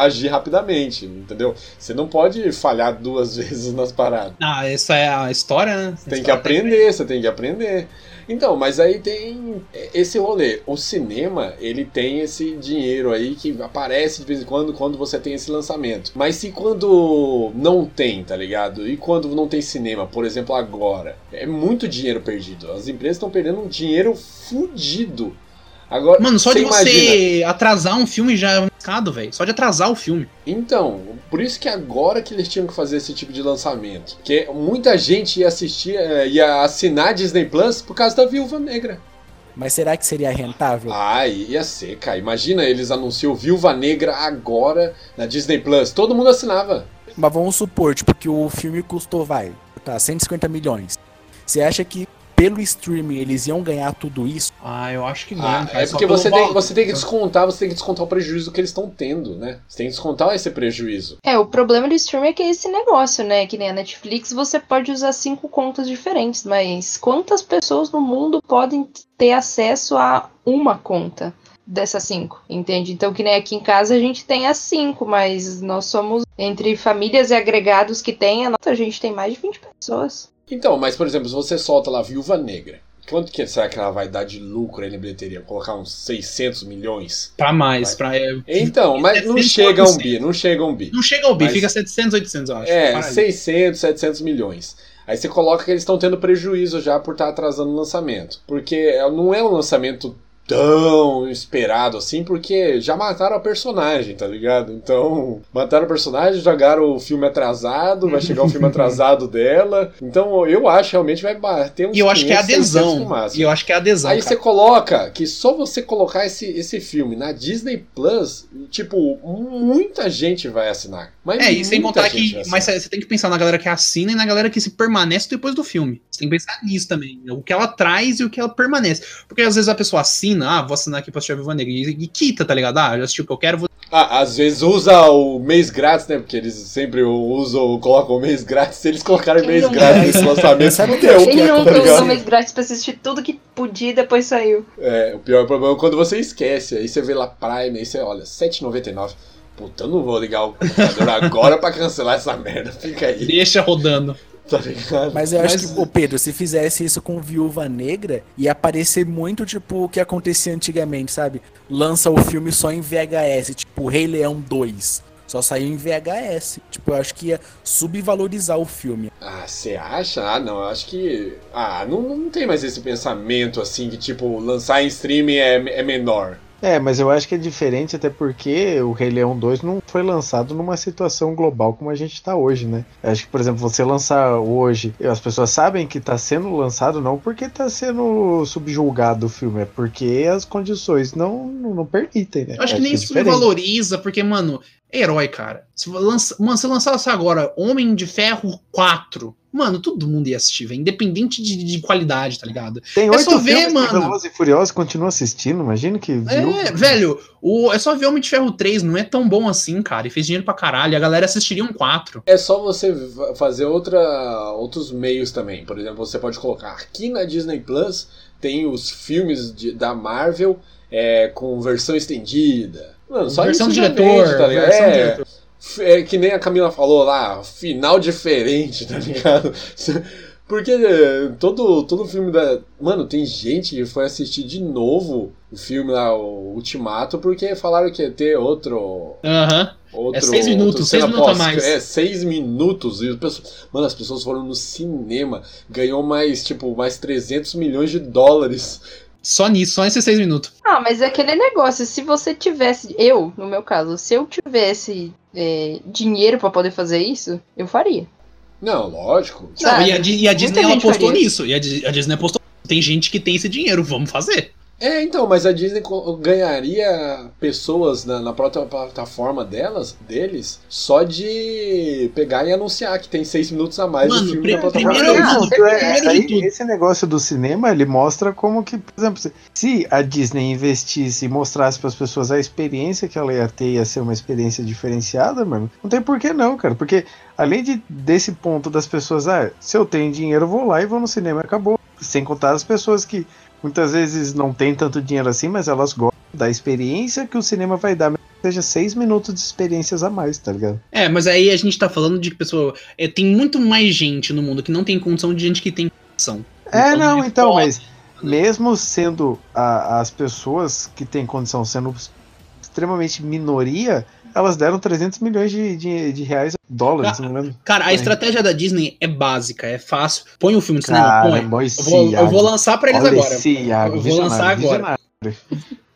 agir rapidamente, entendeu? Você não pode falhar duas vezes nas paradas. ah, essa é a história, né? Você tem que aprender, você tem que aprender. Então, mas aí tem esse rolê. O cinema, ele tem esse dinheiro aí que aparece de vez em quando quando você tem esse lançamento. Mas se quando não tem, tá ligado? E quando não tem cinema, por exemplo, agora, é muito dinheiro perdido. As empresas estão perdendo um dinheiro fudido. Agora, Mano, só de imagina- você atrasar um filme já velho. Só de atrasar o filme. Então, por isso que agora que eles tinham que fazer esse tipo de lançamento. Porque muita gente ia assistir, eh, ia assinar Disney Plus por causa da Viúva Negra. Mas será que seria rentável? Ah, ia ser, cara. Imagina eles anunciam Viúva Negra agora na Disney Plus. Todo mundo assinava. Mas vamos supor, tipo, que o filme custou, vai, tá, 150 milhões. Você acha que pelo streaming eles iam ganhar tudo isso? Ah, eu acho que não. Ah, é porque você tem, você tem que descontar, você tem que descontar o prejuízo que eles estão tendo, né? Você tem que descontar esse prejuízo. É, o problema do streaming é que é esse negócio, né? Que nem a Netflix, você pode usar cinco contas diferentes, mas quantas pessoas no mundo podem ter acesso a uma conta dessas cinco, entende? Então, que nem aqui em casa a gente tem as cinco, mas nós somos entre famílias e agregados que tem, a nossa, a gente tem mais de 20 pessoas. Então, mas por exemplo, se você solta lá Viúva Negra, quanto que será que ela vai dar de lucro aí na bilheteria? Colocar uns 600 milhões? Pra mais, pra. é, Então, mas não 700, chega a um 800. bi, não chega a um bi. Não chega ao bi, Mas- fica 700, 800, eu acho. É, Para aí. 600, 700 milhões. Aí você coloca que eles estão tendo prejuízo já por estar atrasando o lançamento. Porque é- não é um lançamento tão esperado assim, porque já mataram a personagem, tá ligado? Então, mataram a personagem, jogaram o filme atrasado, vai chegar o filme atrasado dela. Então, eu acho realmente vai bater uns E eu acho que é 500, 600 no adesão. E eu acho que é adesão. Aí cara. você coloca que só você colocar esse, esse filme na Disney Plus, tipo, muita gente vai assinar. Mas É, e sem contar que. Mas você tem que pensar na galera que assina e na galera que se permanece depois do filme. Você tem que pensar nisso também. O que ela traz e o que ela permanece. Porque às vezes a pessoa assina, ah, vou assinar aqui pra assistir a Viúva Negra. E, e quita, tá ligado? Ah, já assisti o que eu quero, vou. Ah, às vezes usa o mês grátis, né? Porque eles sempre usam, colocam o mês grátis. Se eles colocarem Quem mês não grátis é? nesse lançamento, Sabe o que fudeu, eu- Ele não tá usou mês grátis pra assistir tudo que podia e depois saiu. É, o pior problema é quando você esquece. Aí você vê lá Prime, aí você olha, R$7,99. Puta, eu não vou ligar o computador agora pra cancelar essa merda. Fica aí, Deixa rodando. Tá ligado? Mas eu acho Mas- que, ô Pedro, se fizesse isso com Viúva Negra, ia aparecer muito tipo o que acontecia antigamente, sabe? Lança o filme só em VHS, tipo Rei Leão 2. Só saiu em VHS. Tipo, eu acho que ia subvalorizar o filme. Ah, você acha? Ah, não, eu acho que. Ah, não, não tem mais esse pensamento assim que, tipo, lançar em streaming é, é menor. É, mas eu acho que é diferente até porque o Rei Leão 2 não foi lançado numa situação global como a gente tá hoje, né? Eu acho que, por exemplo, você lançar hoje, as pessoas sabem que tá sendo lançado não porque tá sendo subjulgado o filme, é porque as condições não, não, permitem, né? Eu acho que nem é isso me diferente. valoriza, porque, mano, é herói, cara. Se, lança, mano, se lançasse agora Homem de Ferro 4, mano, todo mundo ia assistir, velho. Independente de, de qualidade, tá ligado? Tem é oito só ver, filmes mano. que Velozes e Furiosos continua assistindo, imagina que viu. É, velho, o, é só ver Homem de Ferro 3, não é tão bom assim, cara. E fez dinheiro pra caralho. A galera assistiria um 4. É só você fazer outra, outros meios também. Por exemplo, você pode colocar aqui na Disney Plus tem os filmes de- da Marvel é, com versão estendida. Mano, só versão isso diretor, vende, tá ligado? versão É, diretor. É que nem a Camila falou lá, final diferente, tá ligado? Porque é, todo, todo filme da. Mano, tem gente que foi assistir de novo o filme lá, o Ultimato, porque falaram que ia ter outro. Aham. Outro, É seis minutos, seis minutos a mais. É, seis minutos. E as pessoas, mano, as pessoas foram no cinema, ganhou mais, tipo, mais 300 milhões de dólares. Só nisso, só nesses 6 minutos. Ah, mas é aquele negócio, se você tivesse, eu, no meu caso, se eu tivesse é, dinheiro pra poder fazer isso, eu faria. Não, lógico. Não, e a, Di- e a Disney apostou faria. nisso. E a, a Disney apostou. Tem gente que tem esse dinheiro, vamos fazer. É, então, mas a Disney ganharia pessoas na, na própria plataforma delas, deles, só de pegar e anunciar que tem seis minutos a mais Mano, do filme na plataforma primeiro- deles. Não, certeza. é, Primeiro de aí, esse negócio do cinema, ele mostra como que, por exemplo, se- se a Disney investisse e mostrasse para as pessoas a experiência que ela ia ter, ia ser uma experiência diferenciada, mano, não tem por que não, cara, porque além de, desse ponto das pessoas, ah, se eu tenho dinheiro, eu vou lá e vou no cinema, acabou. Sem contar as pessoas que muitas vezes não têm tanto dinheiro assim, mas elas gostam da experiência que o cinema vai dar, seja seis minutos de experiências a mais, tá ligado? É, mas aí a gente tá falando de que pessoa. É, tem muito mais gente no mundo que não tem condição de gente que tem condição. É, Então, não, é então, mas mesmo sendo a- as pessoas que têm condição sendo extremamente minoria, elas deram 300 milhões de, de, de reais, dólares, não lembro. Cara, a É. estratégia da Disney é básica, é fácil. Põe o filme no cinema, Cara, põe. Eu vou, eu vou lançar pra eles Olha agora. Iago, Eu vou lançar agora.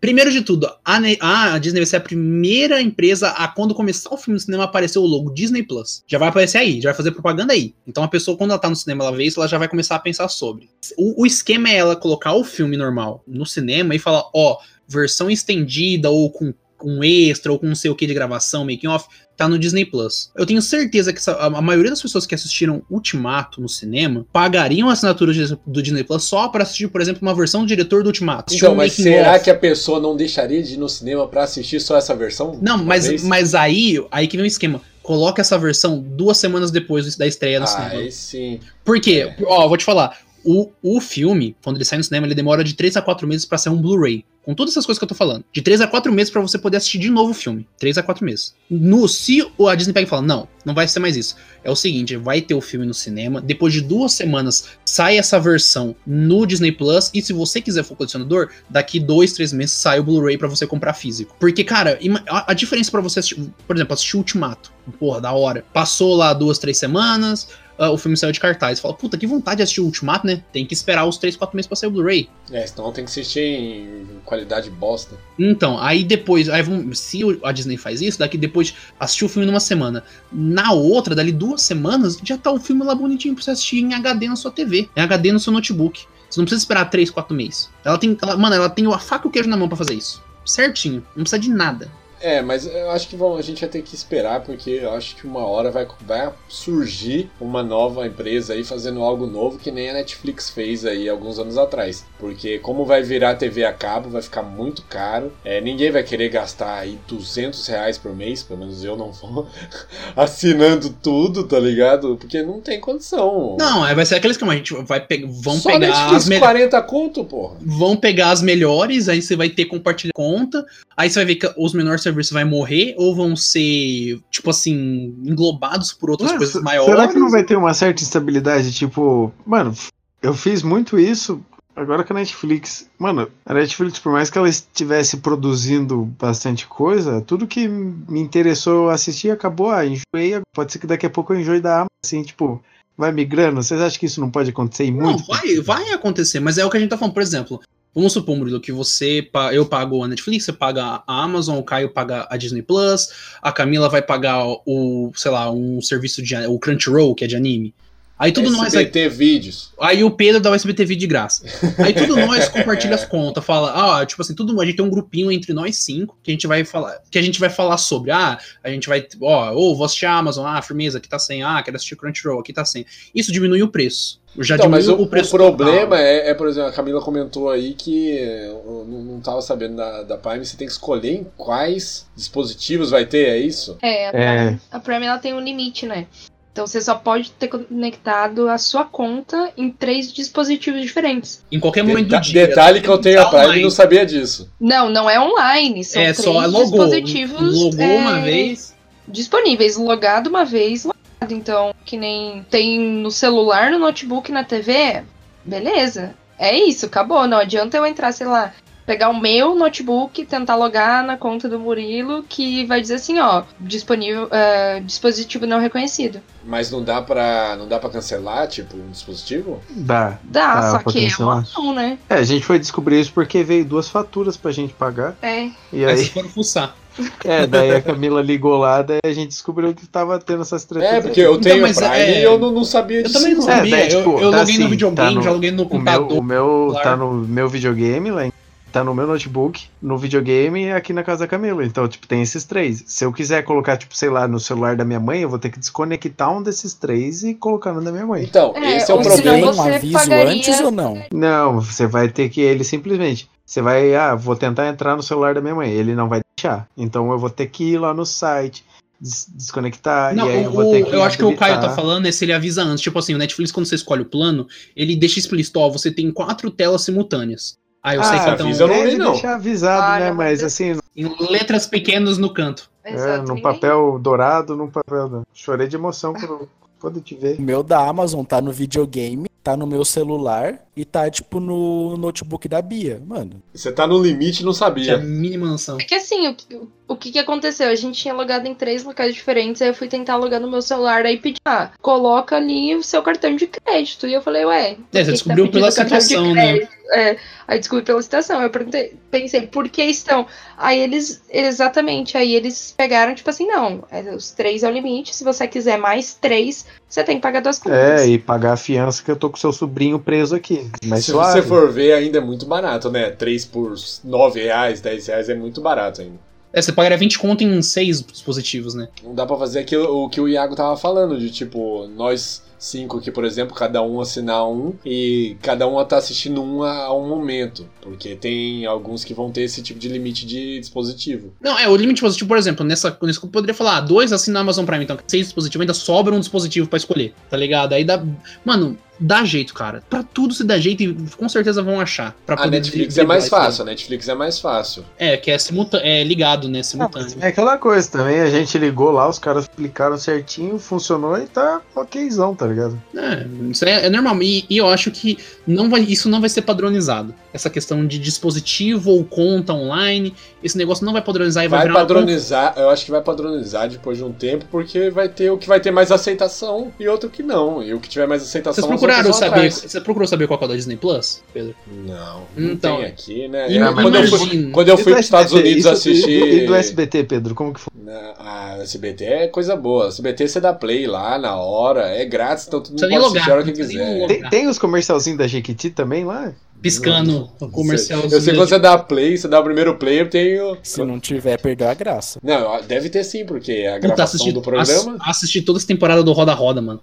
Primeiro de tudo, a Disney vai ser a primeira empresa a, quando começar o filme no cinema, aparecer o logo Disney Plus. Já vai aparecer aí, já vai fazer propaganda aí. Então a pessoa, quando ela tá no cinema, ela vê isso, ela já vai começar a pensar sobre. O, o esquema é ela colocar o filme normal no cinema e falar, ó, versão estendida ou com com extra ou com não sei o que de gravação, making off, tá no Disney Plus. Eu tenho certeza que essa- a, maioria das pessoas que assistiram Ultimato no cinema pagariam a assinatura do Disney Plus só pra assistir, por exemplo, uma versão do diretor do Ultimato. Então, um mas making será off. que a pessoa não deixaria de ir no cinema pra assistir só essa versão? Não, mas, vez? mas aí, aí que vem o esquema. Coloca essa versão duas semanas depois da estreia no cinema. Aí sim. Por quê? Ó, vou te falar. O, o filme, quando ele sai no cinema, ele demora de 3 a 4 meses pra ser um Blu-ray. Com todas essas coisas que eu tô falando. De 3 a 4 meses pra você poder assistir de novo o filme. 3 a 4 meses. No, se a Disney pega e fala, não, não vai ser mais isso. É o seguinte, vai ter o filme no cinema. Depois de duas semanas, sai essa versão no Disney Plus. E se você quiser for colecionador, daqui dois, três meses sai o Blu-ray pra você comprar físico. Porque, cara, a, a diferença pra você assistir, por exemplo, assistir Ultimato. Porra, da hora. Passou lá duas, três semanas. Ah, o filme saiu de cartaz. Fala, puta, que vontade de assistir o Ultimato, né? Tem que esperar os 3, 4 meses pra sair o Blu-ray. É, senão tem que assistir em qualidade bosta. Então, aí depois, aí vamos, se a Disney faz isso, daqui depois assistiu o filme numa semana. Na outra, dali duas semanas, já tá o filme lá bonitinho pra você assistir em HD na sua TV, em HD no seu notebook. Você não precisa esperar 3, 4 meses. Ela tem, ela- mano, ela tem a faca e o queijo na mão pra fazer isso. Certinho, não precisa de nada. É, mas eu acho que vão, a gente vai ter que esperar, porque eu acho que uma hora vai, vai surgir uma nova empresa aí fazendo algo novo que nem a Netflix fez aí alguns anos atrás. Porque como vai virar TV a cabo, vai ficar muito caro. É, ninguém vai querer gastar aí 200 reais por mês, pelo menos eu não vou, assinando tudo, tá ligado? Porque não tem condição. Não, é, vai ser aquele esquema, a gente vai pe vão Só pegar Netflix as melhores. 40 conto, porra. Vão pegar as melhores, aí você vai ter compartilhar conta, aí você vai ver que os menores serviços vai morrer, ou vão ser, tipo assim, englobados por outras Ué, coisas se- maiores. Será que não vai ter uma certa instabilidade? Tipo, mano, eu fiz muito isso agora com a Netflix. Mano, a Netflix, por mais que ela estivesse produzindo bastante coisa, tudo que me interessou assistir acabou. Ah, enjoei. Pode ser que daqui a pouco eu enjoe da Amazon. Assim, tipo, vai migrando. Vocês acham que isso não pode acontecer em Não, muito? vai, vai acontecer, mas é o que a gente tá falando, por exemplo. Vamos supor, Murilo, que você. Eu pago a Netflix, você paga a Amazon, o Caio paga a Disney Plus, a Camila vai pagar o, sei lá, um serviço de. o Crunchyroll, que é de anime. Aí tudo nós vai. SBT vídeos. Aí o Pedro dá o SBT de graça. Aí tudo nós compartilha as contas, fala, ah, tipo assim, tudo a gente tem um grupinho entre nós cinco que a gente vai falar, que a gente vai falar sobre, ah, a gente vai, ó, ou vou assistir a Amazon, ah, firmeza, aqui tá sem, ah, quero assistir Crunchyroll, aqui tá sem. Isso diminui o preço. Já Então, mas o, o preço o problema é, é, por exemplo, a Camila comentou aí que eu não, não tava sabendo da, da Prime, você tem que escolher em quais dispositivos vai ter, é isso? É, a É. Prime, a Prime ela tem um limite, né? Então você só pode ter conectado a sua conta em três dispositivos diferentes. Em qualquer momento Deta- do dia. detalhe que eu tenho a Tá Prime e online. não sabia disso. Não, não é online, são É, três só logou. dispositivos Logou é, uma vez. disponíveis, logado uma vez. Então, que nem tem no celular, no notebook, na TV, beleza. É isso, acabou. Não adianta eu entrar, sei lá, pegar o meu notebook, tentar logar na conta do Murilo, que vai dizer assim, ó, disponível, é, dispositivo não reconhecido. Mas não dá pra. não dá para cancelar, tipo, um dispositivo? Dá. Dá, Ah, só que é cancelar. uma não, né? É, a gente foi descobrir isso porque veio duas faturas pra gente pagar. É. E Aí vocês foram fuçar. É, daí a Camila ligou lá, daí a gente descobriu que tava tendo essas tretas. É, porque eu Então, tenho mas Prime é- e eu não, não sabia Eu disso. também não. É, sabia. daí, tipo, eu eu tá loguei no assim, videogame, tá no- já loguei no O meu, computador. o meu celular. tá no meu videogame lá, em- tá no meu notebook, no videogame e aqui na casa da Camila. Então, tipo, tem esses três. Se eu quiser colocar, tipo, sei lá, no celular da minha mãe, eu vou ter que desconectar um desses três e colocar no da minha mãe. Então, É, esse é o problema. um você aviso pagaria- antes ou não? Não, você vai ter que ele simplesmente. Você vai, ah, vou tentar entrar no celular da minha mãe. Ele não vai deixar. Então eu vou ter que ir lá no site, des- desconectar, Não, e aí eu vou ter que. eu acho que o Caio tá falando é se ele avisa antes. Tipo assim, o Netflix, quando você escolhe o plano, ele deixa explícito, ó, você tem quatro telas simultâneas. Aí eu sei Ah, que então. avisa, eu não li, não. deixar avisado, Ah, né? Mas assim, Em letras pequenas no canto. é, Exato, num ninguém- papel dourado, num papel. Chorei de emoção por poder te ver. O meu da Amazon tá no videogame, tá no meu celular e tá, tipo, no notebook da Bia. Mano, Você tá no limite e não Que é a sabia. mínima noção. É que assim, o, que- o que que aconteceu? A gente tinha logado em três locais diferentes, aí eu fui tentar logar no meu celular, aí pedi, ah, coloca ali o seu cartão de crédito. E eu falei, ué. É, você que que descobriu pedindo pela situação, né? É, aí descobri pela situação. Eu perguntei, pensei, por que estão? Aí eles, exatamente, aí eles pegaram, tipo assim, não, é, os três é o limite, se você quiser mais três, você tem que pagar duas contas. É, e pagar a fiança que eu tô com seu sobrinho preso aqui. Mas Se suave. você for ver, ainda é muito barato, né? 3 por 9 reais, 10 reais é muito barato ainda. É, você pagaria 20 conto em seis dispositivos, né? Não dá pra fazer aquilo, o que o Iago tava falando, de tipo, nós cinco aqui, por exemplo, cada um assinar um e cada um tá assistindo um a, um momento. Porque tem alguns que vão ter esse tipo de limite de dispositivo. Não, é, o limite positivo, por exemplo, nessa, nesse eu poderia falar, ah, dois assina a Amazon Prime, então seis dispositivos, ainda sobra um dispositivo pra escolher, tá ligado? Aí dá. Mano, dá jeito, cara. Pra tudo se dá jeito e com certeza vão achar. Pra A Netflix é mais fácil, a Netflix é mais fácil. É, que é, é ligado, né? Ah, Simultâneo. mas é aquela coisa também, a gente ligou lá, os caras explicaram certinho, funcionou e tá okzão, tá ligado? É, isso é, é normal. E, e eu acho que não vai, isso não vai ser padronizado. Essa questão de dispositivo ou conta online, esse negócio não vai padronizar e vai, Vai virar uma padronizar, eu acho que vai padronizar depois de um tempo, porque vai ter o que vai ter mais aceitação e outro que não. E o que tiver mais aceitação Vocês procuraram saber. Você procurou saber qual é o da Disney Plus, Pedro? Não, não Então, tem aqui, né? É, quando, eu fui, quando eu fui do pros Estados? Unidos Isso- assistir. E, e do SBT, Pedro, como que foi? Na- A SBT é coisa boa. SBT você dá play lá na hora, é grátis, então todo mundo pode assistir a hora que não quiser. Tem, tem os comercialzinhos da Jequiti também lá? Piscando o comercial. Eu sei que quando você dá play, você dá o primeiro play, eu tenho. Se não tiver, perdeu a graça. Não, deve ter sim, porque a Puta, gravação assisti, do programa. ass- assisti toda essa temporada do Roda Roda, mano.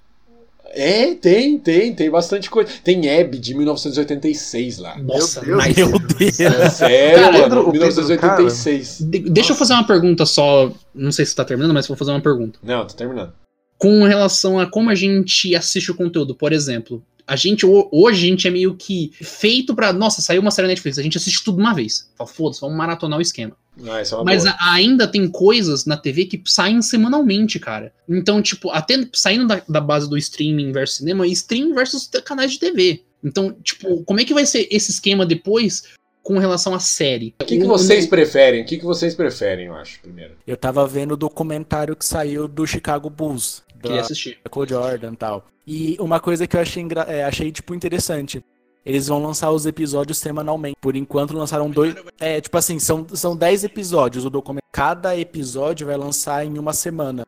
É, tem, tem, tem bastante coisa. Tem Hebe de 1986 lá. Nossa, Deus. nice. Meu Deus. É sério, Cara, mano. Pedro- o Pedro, 1986. De- deixa eu fazer uma pergunta só. Não sei se tá terminando, mas vou fazer uma pergunta. Não, tô terminando. Com relação a como a gente assiste o conteúdo, por exemplo. A gente, ho- hoje, a gente é meio que feito pra. Nossa, saiu uma série na Netflix, a gente assiste tudo de uma vez. Fala, foda-se, vamos maratonar o esquema. Ah, isso é uma Mas boa. a- ainda tem coisas na TV que saem semanalmente, cara. Então, tipo, até saindo da, da base do streaming versus cinema, streaming versus canais de TV. Então, tipo, como é que vai ser esse esquema depois com relação à série? O que, que vocês preferem? O que, que vocês preferem, eu acho, primeiro? Eu tava vendo o documentário que saiu do Chicago Bulls. Queria Da assistir. Michael Jordan e tal. E uma coisa que eu achei, é, achei tipo, interessante. Eles vão lançar os episódios semanalmente. Por enquanto lançaram dois. É, tipo assim, são, são 10 episódios o documento. Cada episódio vai lançar em uma semana.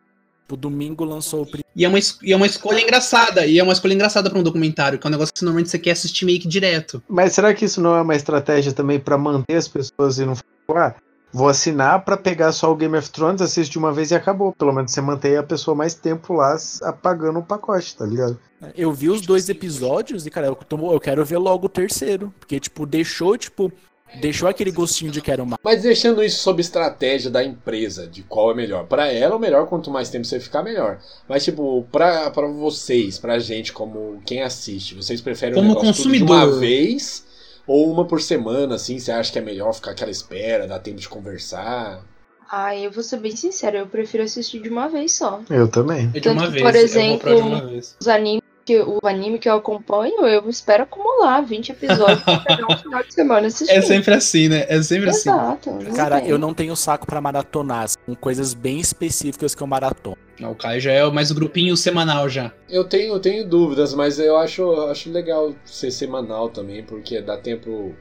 O domingo lançou o primeiro. E é, uma, es- e é uma escolha engraçada. E é uma escolha engraçada pra um documentário, que é um negócio que normalmente você quer assistir meio que direto. Mas será que isso não é uma estratégia também pra manter as pessoas e não falar, vou assinar pra pegar só o Game of Thrones, assiste de uma vez e acabou. Pelo menos você mantém a pessoa mais tempo lá s- apagando o pacote, tá ligado? Eu vi os dois episódios e, cara, eu, tô- eu quero ver logo o terceiro. Porque, tipo, deixou, tipo. Deixou aquele gostinho de quero mais. Mas deixando isso sob estratégia da empresa, de qual é melhor. Pra ela, o melhor, quanto mais tempo você ficar, melhor. Mas, tipo, pra, pra vocês, pra gente, como quem assiste, vocês preferem Como o negócio tudo de consumidor. uma vez ou uma por semana, assim? Você acha que é melhor ficar aquela espera, dar tempo de conversar? Ai, eu vou ser bem sincera, eu prefiro assistir de uma vez só. Eu também. É de uma Tanto vez. por vou exemplo, pra de uma vez. Os animes que, o anime que eu acompanho, eu espero acumular 20 episódios pra pegar um final de semana assistindo. É sempre assim, né? É sempre assim. Exato. não Cara, tem. eu não tenho saco pra maratonar. São coisas bem específicas que eu maratono. Não, o Caio já é mais o grupinho semanal já. Eu tenho, eu tenho dúvidas, mas eu acho, eu acho legal ser semanal também, porque dá tempo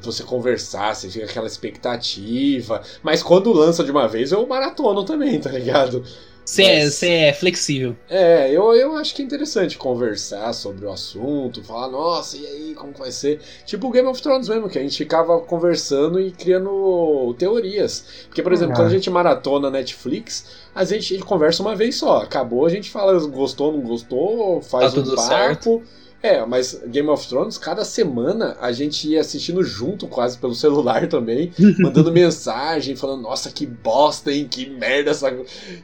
de você conversar, você fica aquela expectativa. Mas quando lança de uma vez, eu maratono também, tá ligado? Você é, Mas- cê é flexível. É, eu, eu acho que é interessante conversar sobre o assunto, falar, nossa, e aí, como que vai ser? Tipo o Game of Thrones mesmo, que a gente ficava conversando e criando teorias. Porque, por exemplo, Ah. quando a gente maratona Netflix, a gente, a gente conversa uma vez só. Acabou, a gente fala gostou, não gostou, faz Tá um tudo papo. certo. É, mas Game of Thrones, cada semana a gente ia assistindo junto, quase pelo celular também, mandando mensagem, falando, nossa, que bosta, hein? Que merda essa.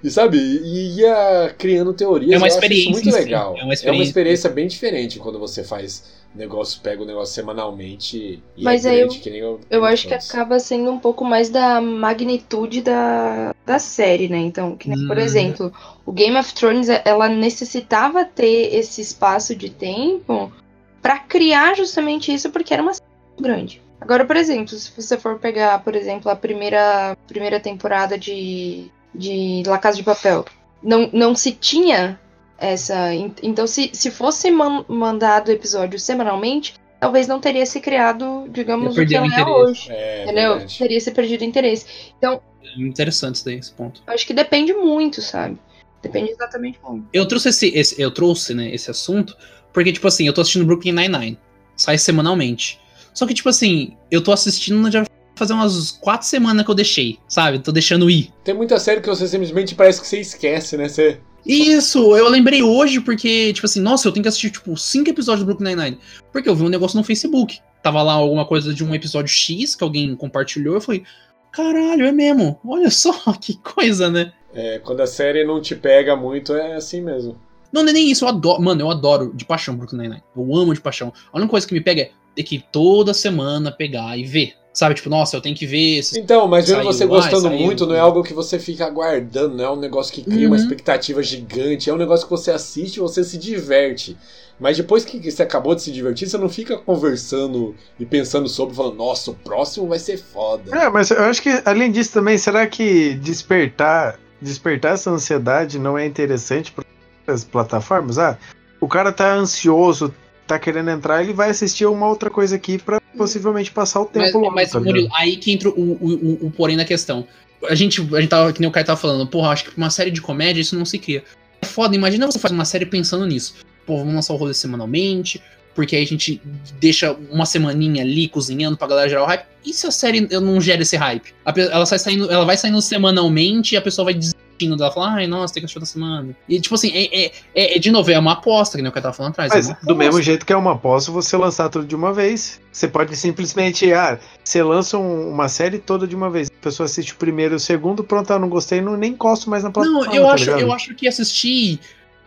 E sabe? E ia criando teorias. É uma experiência muito em si, legal. é uma experiência. bem diferente quando você faz negócio, pega o negócio semanalmente e Mas é aí grande, eu- que nem Eu of acho que acaba sendo um pouco mais da magnitude da, da série, né? Então, que nem, por Hum. exemplo, o Game of Thrones, ela necessitava ter esse espaço de tempo pra criar justamente isso, porque era uma série grande. Agora, por exemplo, se você for pegar, por exemplo, a primeira, primeira temporada de, de La Casa de Papel, não, não se tinha essa. en- Então, se, se fosse man- mandado o episódio semanalmente, talvez não teria se criado, digamos, o que ela é hoje. É, Entendeu? verdade. Teria se perdido o interesse. Então, Interessante isso daí, esse ponto. acho que depende muito, sabe? Depende exatamente muito. Eu trouxe esse, esse- eu trouxe, né, esse assunto, porque, tipo assim, eu tô assistindo Brooklyn Nine-Nine. Sai semanalmente. Só que, tipo assim, eu tô assistindo já fazer umas quatro semanas que eu deixei, sabe? Tô deixando ir. Tem muita série que você simplesmente parece que você esquece, né? Você... Isso, eu lembrei hoje porque, tipo assim, nossa, eu tenho que assistir, tipo, cinco episódios do Brooklyn Nine-Nine. Porque eu vi um negócio no Facebook. Tava lá alguma coisa de um episódio X que alguém compartilhou. Eu falei, caralho, é mesmo. Olha só que coisa, né? É, quando a série não te pega muito, é assim mesmo. Não, não é nem isso, eu adoro. Mano, eu adoro de paixão Brooklyn Nine-Nine. Eu amo de paixão. A única coisa que me pega é ter que toda semana pegar e ver. Sabe, tipo, nossa, eu tenho que ver esse. Então, mas vendo você gostando muito, não é algo que você fica aguardando, não é um negócio que cria uma Uhum. expectativa gigante, é um negócio que você assiste e você se diverte. Mas depois que você acabou de se divertir, você não fica conversando e pensando sobre, falando, nossa, o próximo vai ser foda. É, mas eu acho que, além disso também, será que despertar, despertar essa ansiedade não é interessante para as plataformas? Ah, o cara tá ansioso, tá querendo entrar, ele vai assistir uma outra coisa aqui pra possivelmente passar o tempo Mas, logo, mas tá? Murilo, aí que entra o, o, o, porém da questão. A gente, a gente tava, que nem o Caio tava falando, porra, acho que pra uma série de comédia isso não se cria. É foda, imagina você faz uma série pensando nisso. Pô, vamos lançar o rolê semanalmente, porque aí a gente deixa uma semaninha ali cozinhando pra galera gerar o hype. E se a série não gera esse hype? Ela, sai saindo, ela vai saindo semanalmente e a pessoa vai desistindo dela, fala, ai, nossa, tem que assistir outra semana. E tipo assim, é, é, é- é, de novo, é uma aposta, que nem o Caio tava falando atrás. é Mas uma do mesmo jeito que é uma aposta, você lançar tudo de uma vez. Você pode simplesmente, ah, você lança um- uma série toda de uma vez. A pessoa assiste o primeiro e o segundo, pronto, ah, não gostei, não nem encosto mais na plataforma. Não, eu, tá acho, ligado? eu acho que assistir.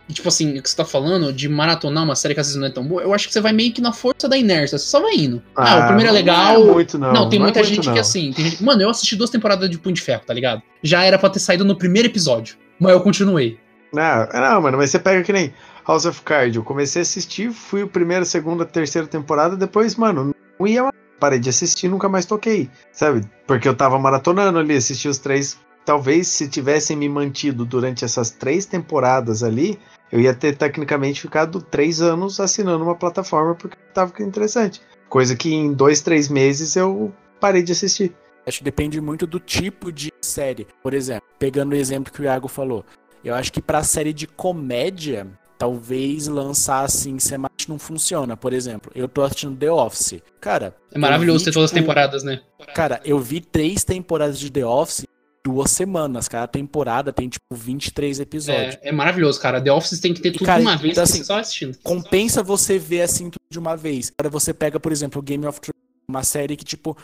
Tipo assim, o que você tá falando de maratonar uma série que às vezes não é tão boa, eu acho que você vai meio que na força da inércia, você só vai indo. Ah, o primeiro é legal. Não é muito, não. Não, tem Não é muita muito, gente não. que assim. gente- Mano, eu assisti duas temporadas de Punho de Ferro, tá ligado? Já era pra ter saído no primeiro episódio. Mas eu continuei. Não, não, mano, mas você pega que nem House of Cards. Eu comecei a assistir, fui o primeiro, segunda, terceira temporada, depois, mano, não ia. Parei de assistir, nunca mais toquei, sabe? Porque eu tava maratonando ali, assisti os três. Talvez se tivessem me mantido durante essas três temporadas ali, eu ia ter tecnicamente ficado três anos assinando uma plataforma porque tava ficando interessante. Coisa que em dois, três meses eu parei de assistir. Acho que depende muito do tipo de série. Por exemplo, pegando o exemplo que o Iago falou, eu acho que pra série de comédia, talvez lançar assim semanalmente não funciona. Por exemplo, eu tô assistindo The Office. Cara, É maravilhoso vi, ter todas as tipo, temporadas, né? Cara, eu vi três temporadas de The Office duas semanas. Cada temporada tem tipo 23 episódios. É, é maravilhoso, cara. The Office tem que ter E, tudo cara, de uma vez, então, assim, só assistindo. Compensa você ver assim tudo de uma vez. Agora você pega, por exemplo, o Game of Thrones, uma série que tipo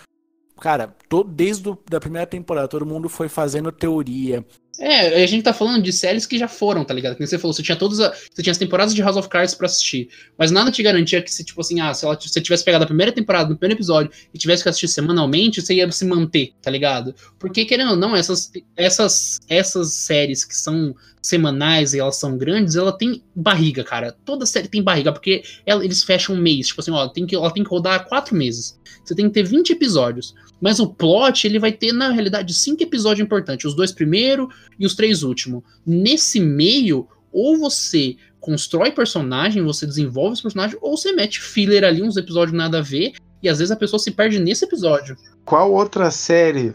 Cara, todo, desde a da primeira temporada, todo mundo foi fazendo teoria. É, a gente tá falando de séries que já foram, tá ligado? Nem você falou, você tinha todas Você tinha as temporadas de House of Cards pra assistir. Mas nada te garantia que se, tipo assim, ah, se você tivesse pegado a primeira temporada no primeiro episódio e tivesse que assistir semanalmente, você ia se manter, tá ligado? Porque, querendo ou não, essas, essas, essas séries que são semanais e elas são grandes, ela tem barriga, cara. Toda série tem barriga, porque ela- eles fecham um mês. Tipo assim, ó, tem que, ela tem que rodar quatro meses. Você tem que ter 20 episódios. Mas o plot, ele vai ter, na realidade, cinco episódios importantes. Os dois primeiros e os três últimos. Nesse meio, ou você constrói personagem, você desenvolve os personagens, ou você mete filler ali, uns episódios nada a ver, e às vezes a pessoa se perde nesse episódio. Qual outra série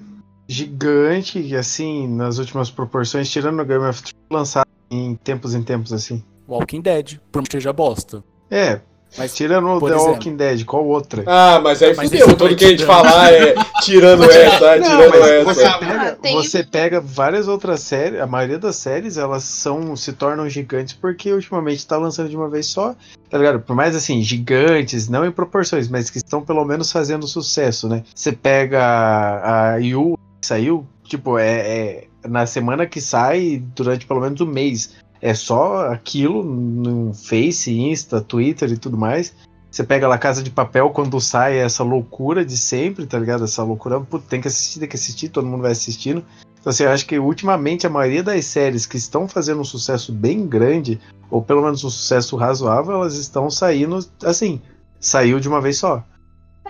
gigante, assim, nas últimas proporções, tirando o Game of Thrones, lançada em tempos em tempos, assim? Walking Dead, por mais que seja bosta. É, Mas tirando o The exemplo. Walking Dead, qual outra? Ah, mas aí Mas fudeu. Tudo que a gente falar é tirando essa, Não, tirando mas você essa. pega, Ah, tem- você pega várias outras séries, a maioria das séries elas são se tornam gigantes porque ultimamente tá lançando de uma vez só, tá ligado? Por mais assim, gigantes, não em proporções, mas que estão pelo menos fazendo sucesso, né? Você pega a, a Yu, saiu, tipo, é, é na semana que sai, durante pelo menos um mês, é só aquilo no Face, Insta, Twitter e tudo mais. Você pega lá Casa de Papel quando sai é essa loucura de sempre, tá ligado? Essa loucura, putz, tem que assistir, tem que assistir, todo mundo vai assistindo. Então, assim, eu acho que ultimamente a maioria das séries que estão fazendo um sucesso bem grande, ou pelo menos um sucesso razoável, elas estão saindo, assim, saiu de uma vez só.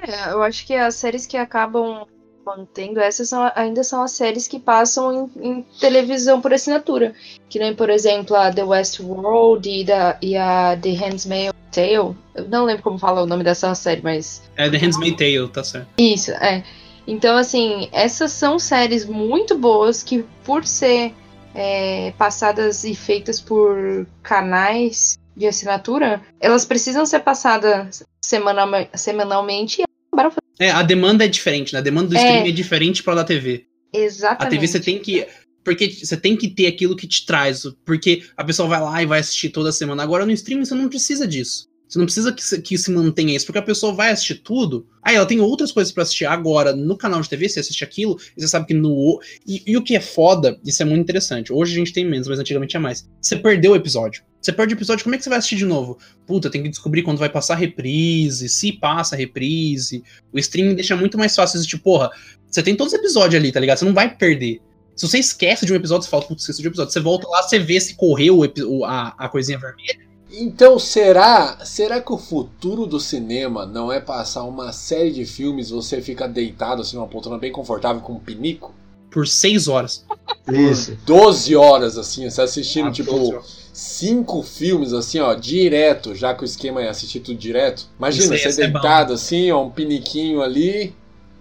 É, eu acho que as séries que acabam mantendo essas são, ainda são as séries que passam em, em televisão por assinatura. Que nem, por exemplo, a The Westworld e, da, e a The Handmaid's Tale. Eu não lembro como fala o nome dessa série, mas É The Handmaid's Tale, tá certo. Isso, é. Então, assim, essas são séries muito boas que, por ser é, passadas e feitas por canais de assinatura, elas precisam ser passadas semanalme- semanalmente acabaram fazendo. É, a demanda é diferente, né? A demanda do É. streaming é diferente pra da TV. A Exatamente. TV você tem que. Porque você tem que ter aquilo que te traz. Porque a pessoa vai lá e vai assistir toda semana. Agora no streaming você não precisa disso. Você não precisa que se, que se mantenha isso, porque a pessoa vai assistir tudo. Aí ela tem outras coisas pra assistir agora no canal de TV, você assiste aquilo, e você sabe que no. E, e o que é foda, isso é muito interessante. Hoje a gente tem menos, mas antigamente tinha mais. Você perdeu o episódio. Você perde o episódio, como é que você vai assistir de novo? Puta, tem que descobrir quando vai passar reprise, se passa reprise. O streaming deixa muito mais fácil. Tipo, porra, você tem todos os episódios ali, tá ligado? Você não vai perder. Se você esquece de um episódio, você fala, putz, esqueci de um episódio. Você volta lá, você vê se correu a, a coisinha vermelha. Então, será, será que o futuro do cinema não é passar uma série de filmes você fica deitado assim numa poltrona bem confortável com um pinico? Por seis horas. Isso. 12 horas assim, você assistindo Ah, tipo 12 horas. cinco filmes assim, ó, direto, já que o esquema é assistir tudo direto. Imagina, aí você ser bom. deitado assim, ó, um piniquinho ali,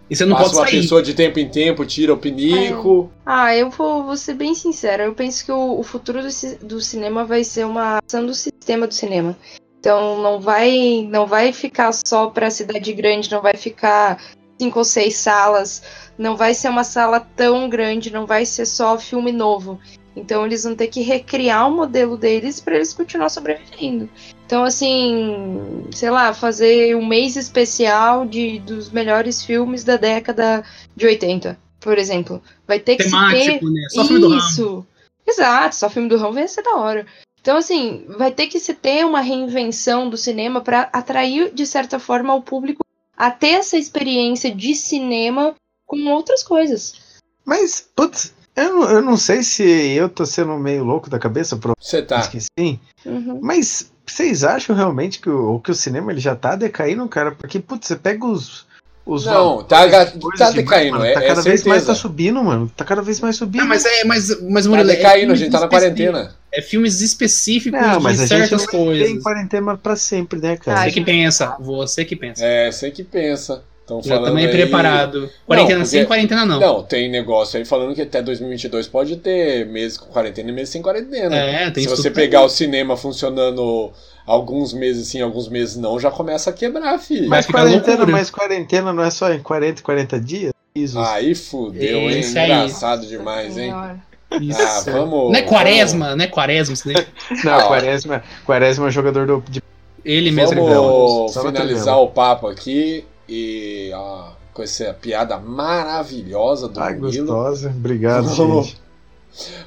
E você não passa pode uma sair. pessoa de tempo em tempo, tira o pinico. Ah, eu vou, vou ser bem sincera. Eu penso que o, o futuro do, do cinema vai ser uma ação do sistema do cinema. Então não vai, não vai ficar só pra cidade grande, não vai ficar cinco ou seis salas, não vai ser uma sala tão grande, não vai ser só filme novo. Então eles vão ter que recriar o modelo deles pra eles continuar sobrevivendo. Então assim, sei lá, fazer um mês especial de dos melhores filmes da década de 80, por exemplo. Vai ter que se ter né? Só filme do ramo. isso. Exato, só filme do ramo vai ser da hora. Então, assim, vai ter que se ter uma reinvenção do cinema pra atrair, de certa forma, o público a ter essa experiência de cinema com outras coisas. Mas, putz, eu, não- eu não sei se eu tô sendo meio louco da cabeça, pro Você tá. que sim. Uhum. Mas vocês acham realmente que o, que o cinema ele já tá decaindo, cara? Porque, putz, você pega os. os Não, valores, tá coisas tá decaindo, mano, é- Tá é cada vez mais certeza. tá subindo, mano. Tá cada vez mais subindo. Ah, mas é, mas, mas Tá Murilo, é decaindo, a filmes gente tá na quarentena. É filmes específicos Não, mas de a gente certas não tem coisas. quarentena pra sempre, né, cara? Ah, Você que pensa, você que pensa. É, você que pensa. Estão Já falando também aí... preparado. Quarentena porque- sem, quarentena não. Não, tem negócio aí falando que até 2022 pode ter meses com quarentena e meses sem quarentena. É, tem Se você pegar o cinema funcionando alguns meses sim, alguns meses não, já começa a quebrar, filho. Mas quarentena, loucura. mas quarentena não é só em 40, 40 dias? Isso. Aí fudeu, hein? Aí. Engraçado demais, hein? Senhora. Isso. Ah, vamos. Não é quaresma, não é quaresma isso daí. não, Quaresma, Quaresma é um jogador do, de Ele mesmo. Vamos, ele vamos finalizar Trivela. o papo aqui e ó, com essa piada maravilhosa do Ai, Murilo. gostosa. Obrigado, Vamos. gente.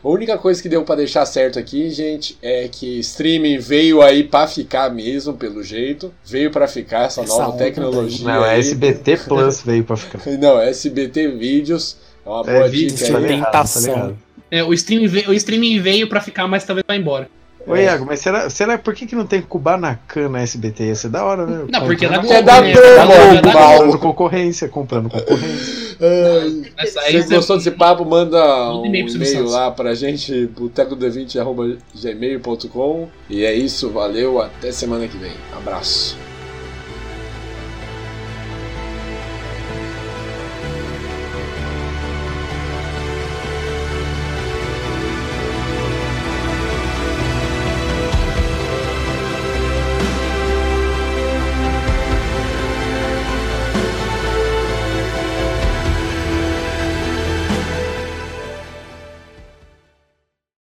A única coisa que deu pra deixar certo aqui, gente, é que streaming veio aí pra ficar mesmo, pelo jeito. Veio pra ficar essa Essa nova tecnologia. Não, é aí. SBT Plus veio pra ficar. Não, SBT Vídeos. É uma É, boa vídeo, dica tá tá. É, o, streaming veio, o streaming veio pra ficar, mas talvez vá embora. Ô, Iago, mas será, será por que, que não tem Kubanacan na SBT? Ia ser da hora, né? Não, porque é da é Globo, da? Globo, Da Globo, é da. Globo. Comprando concorrência, comprando concorrência. Ai, Se você gostou desse papo, manda um e-mail lá pra gente, boteco20.gmail.com. E é isso, valeu, até semana que vem. Abraço.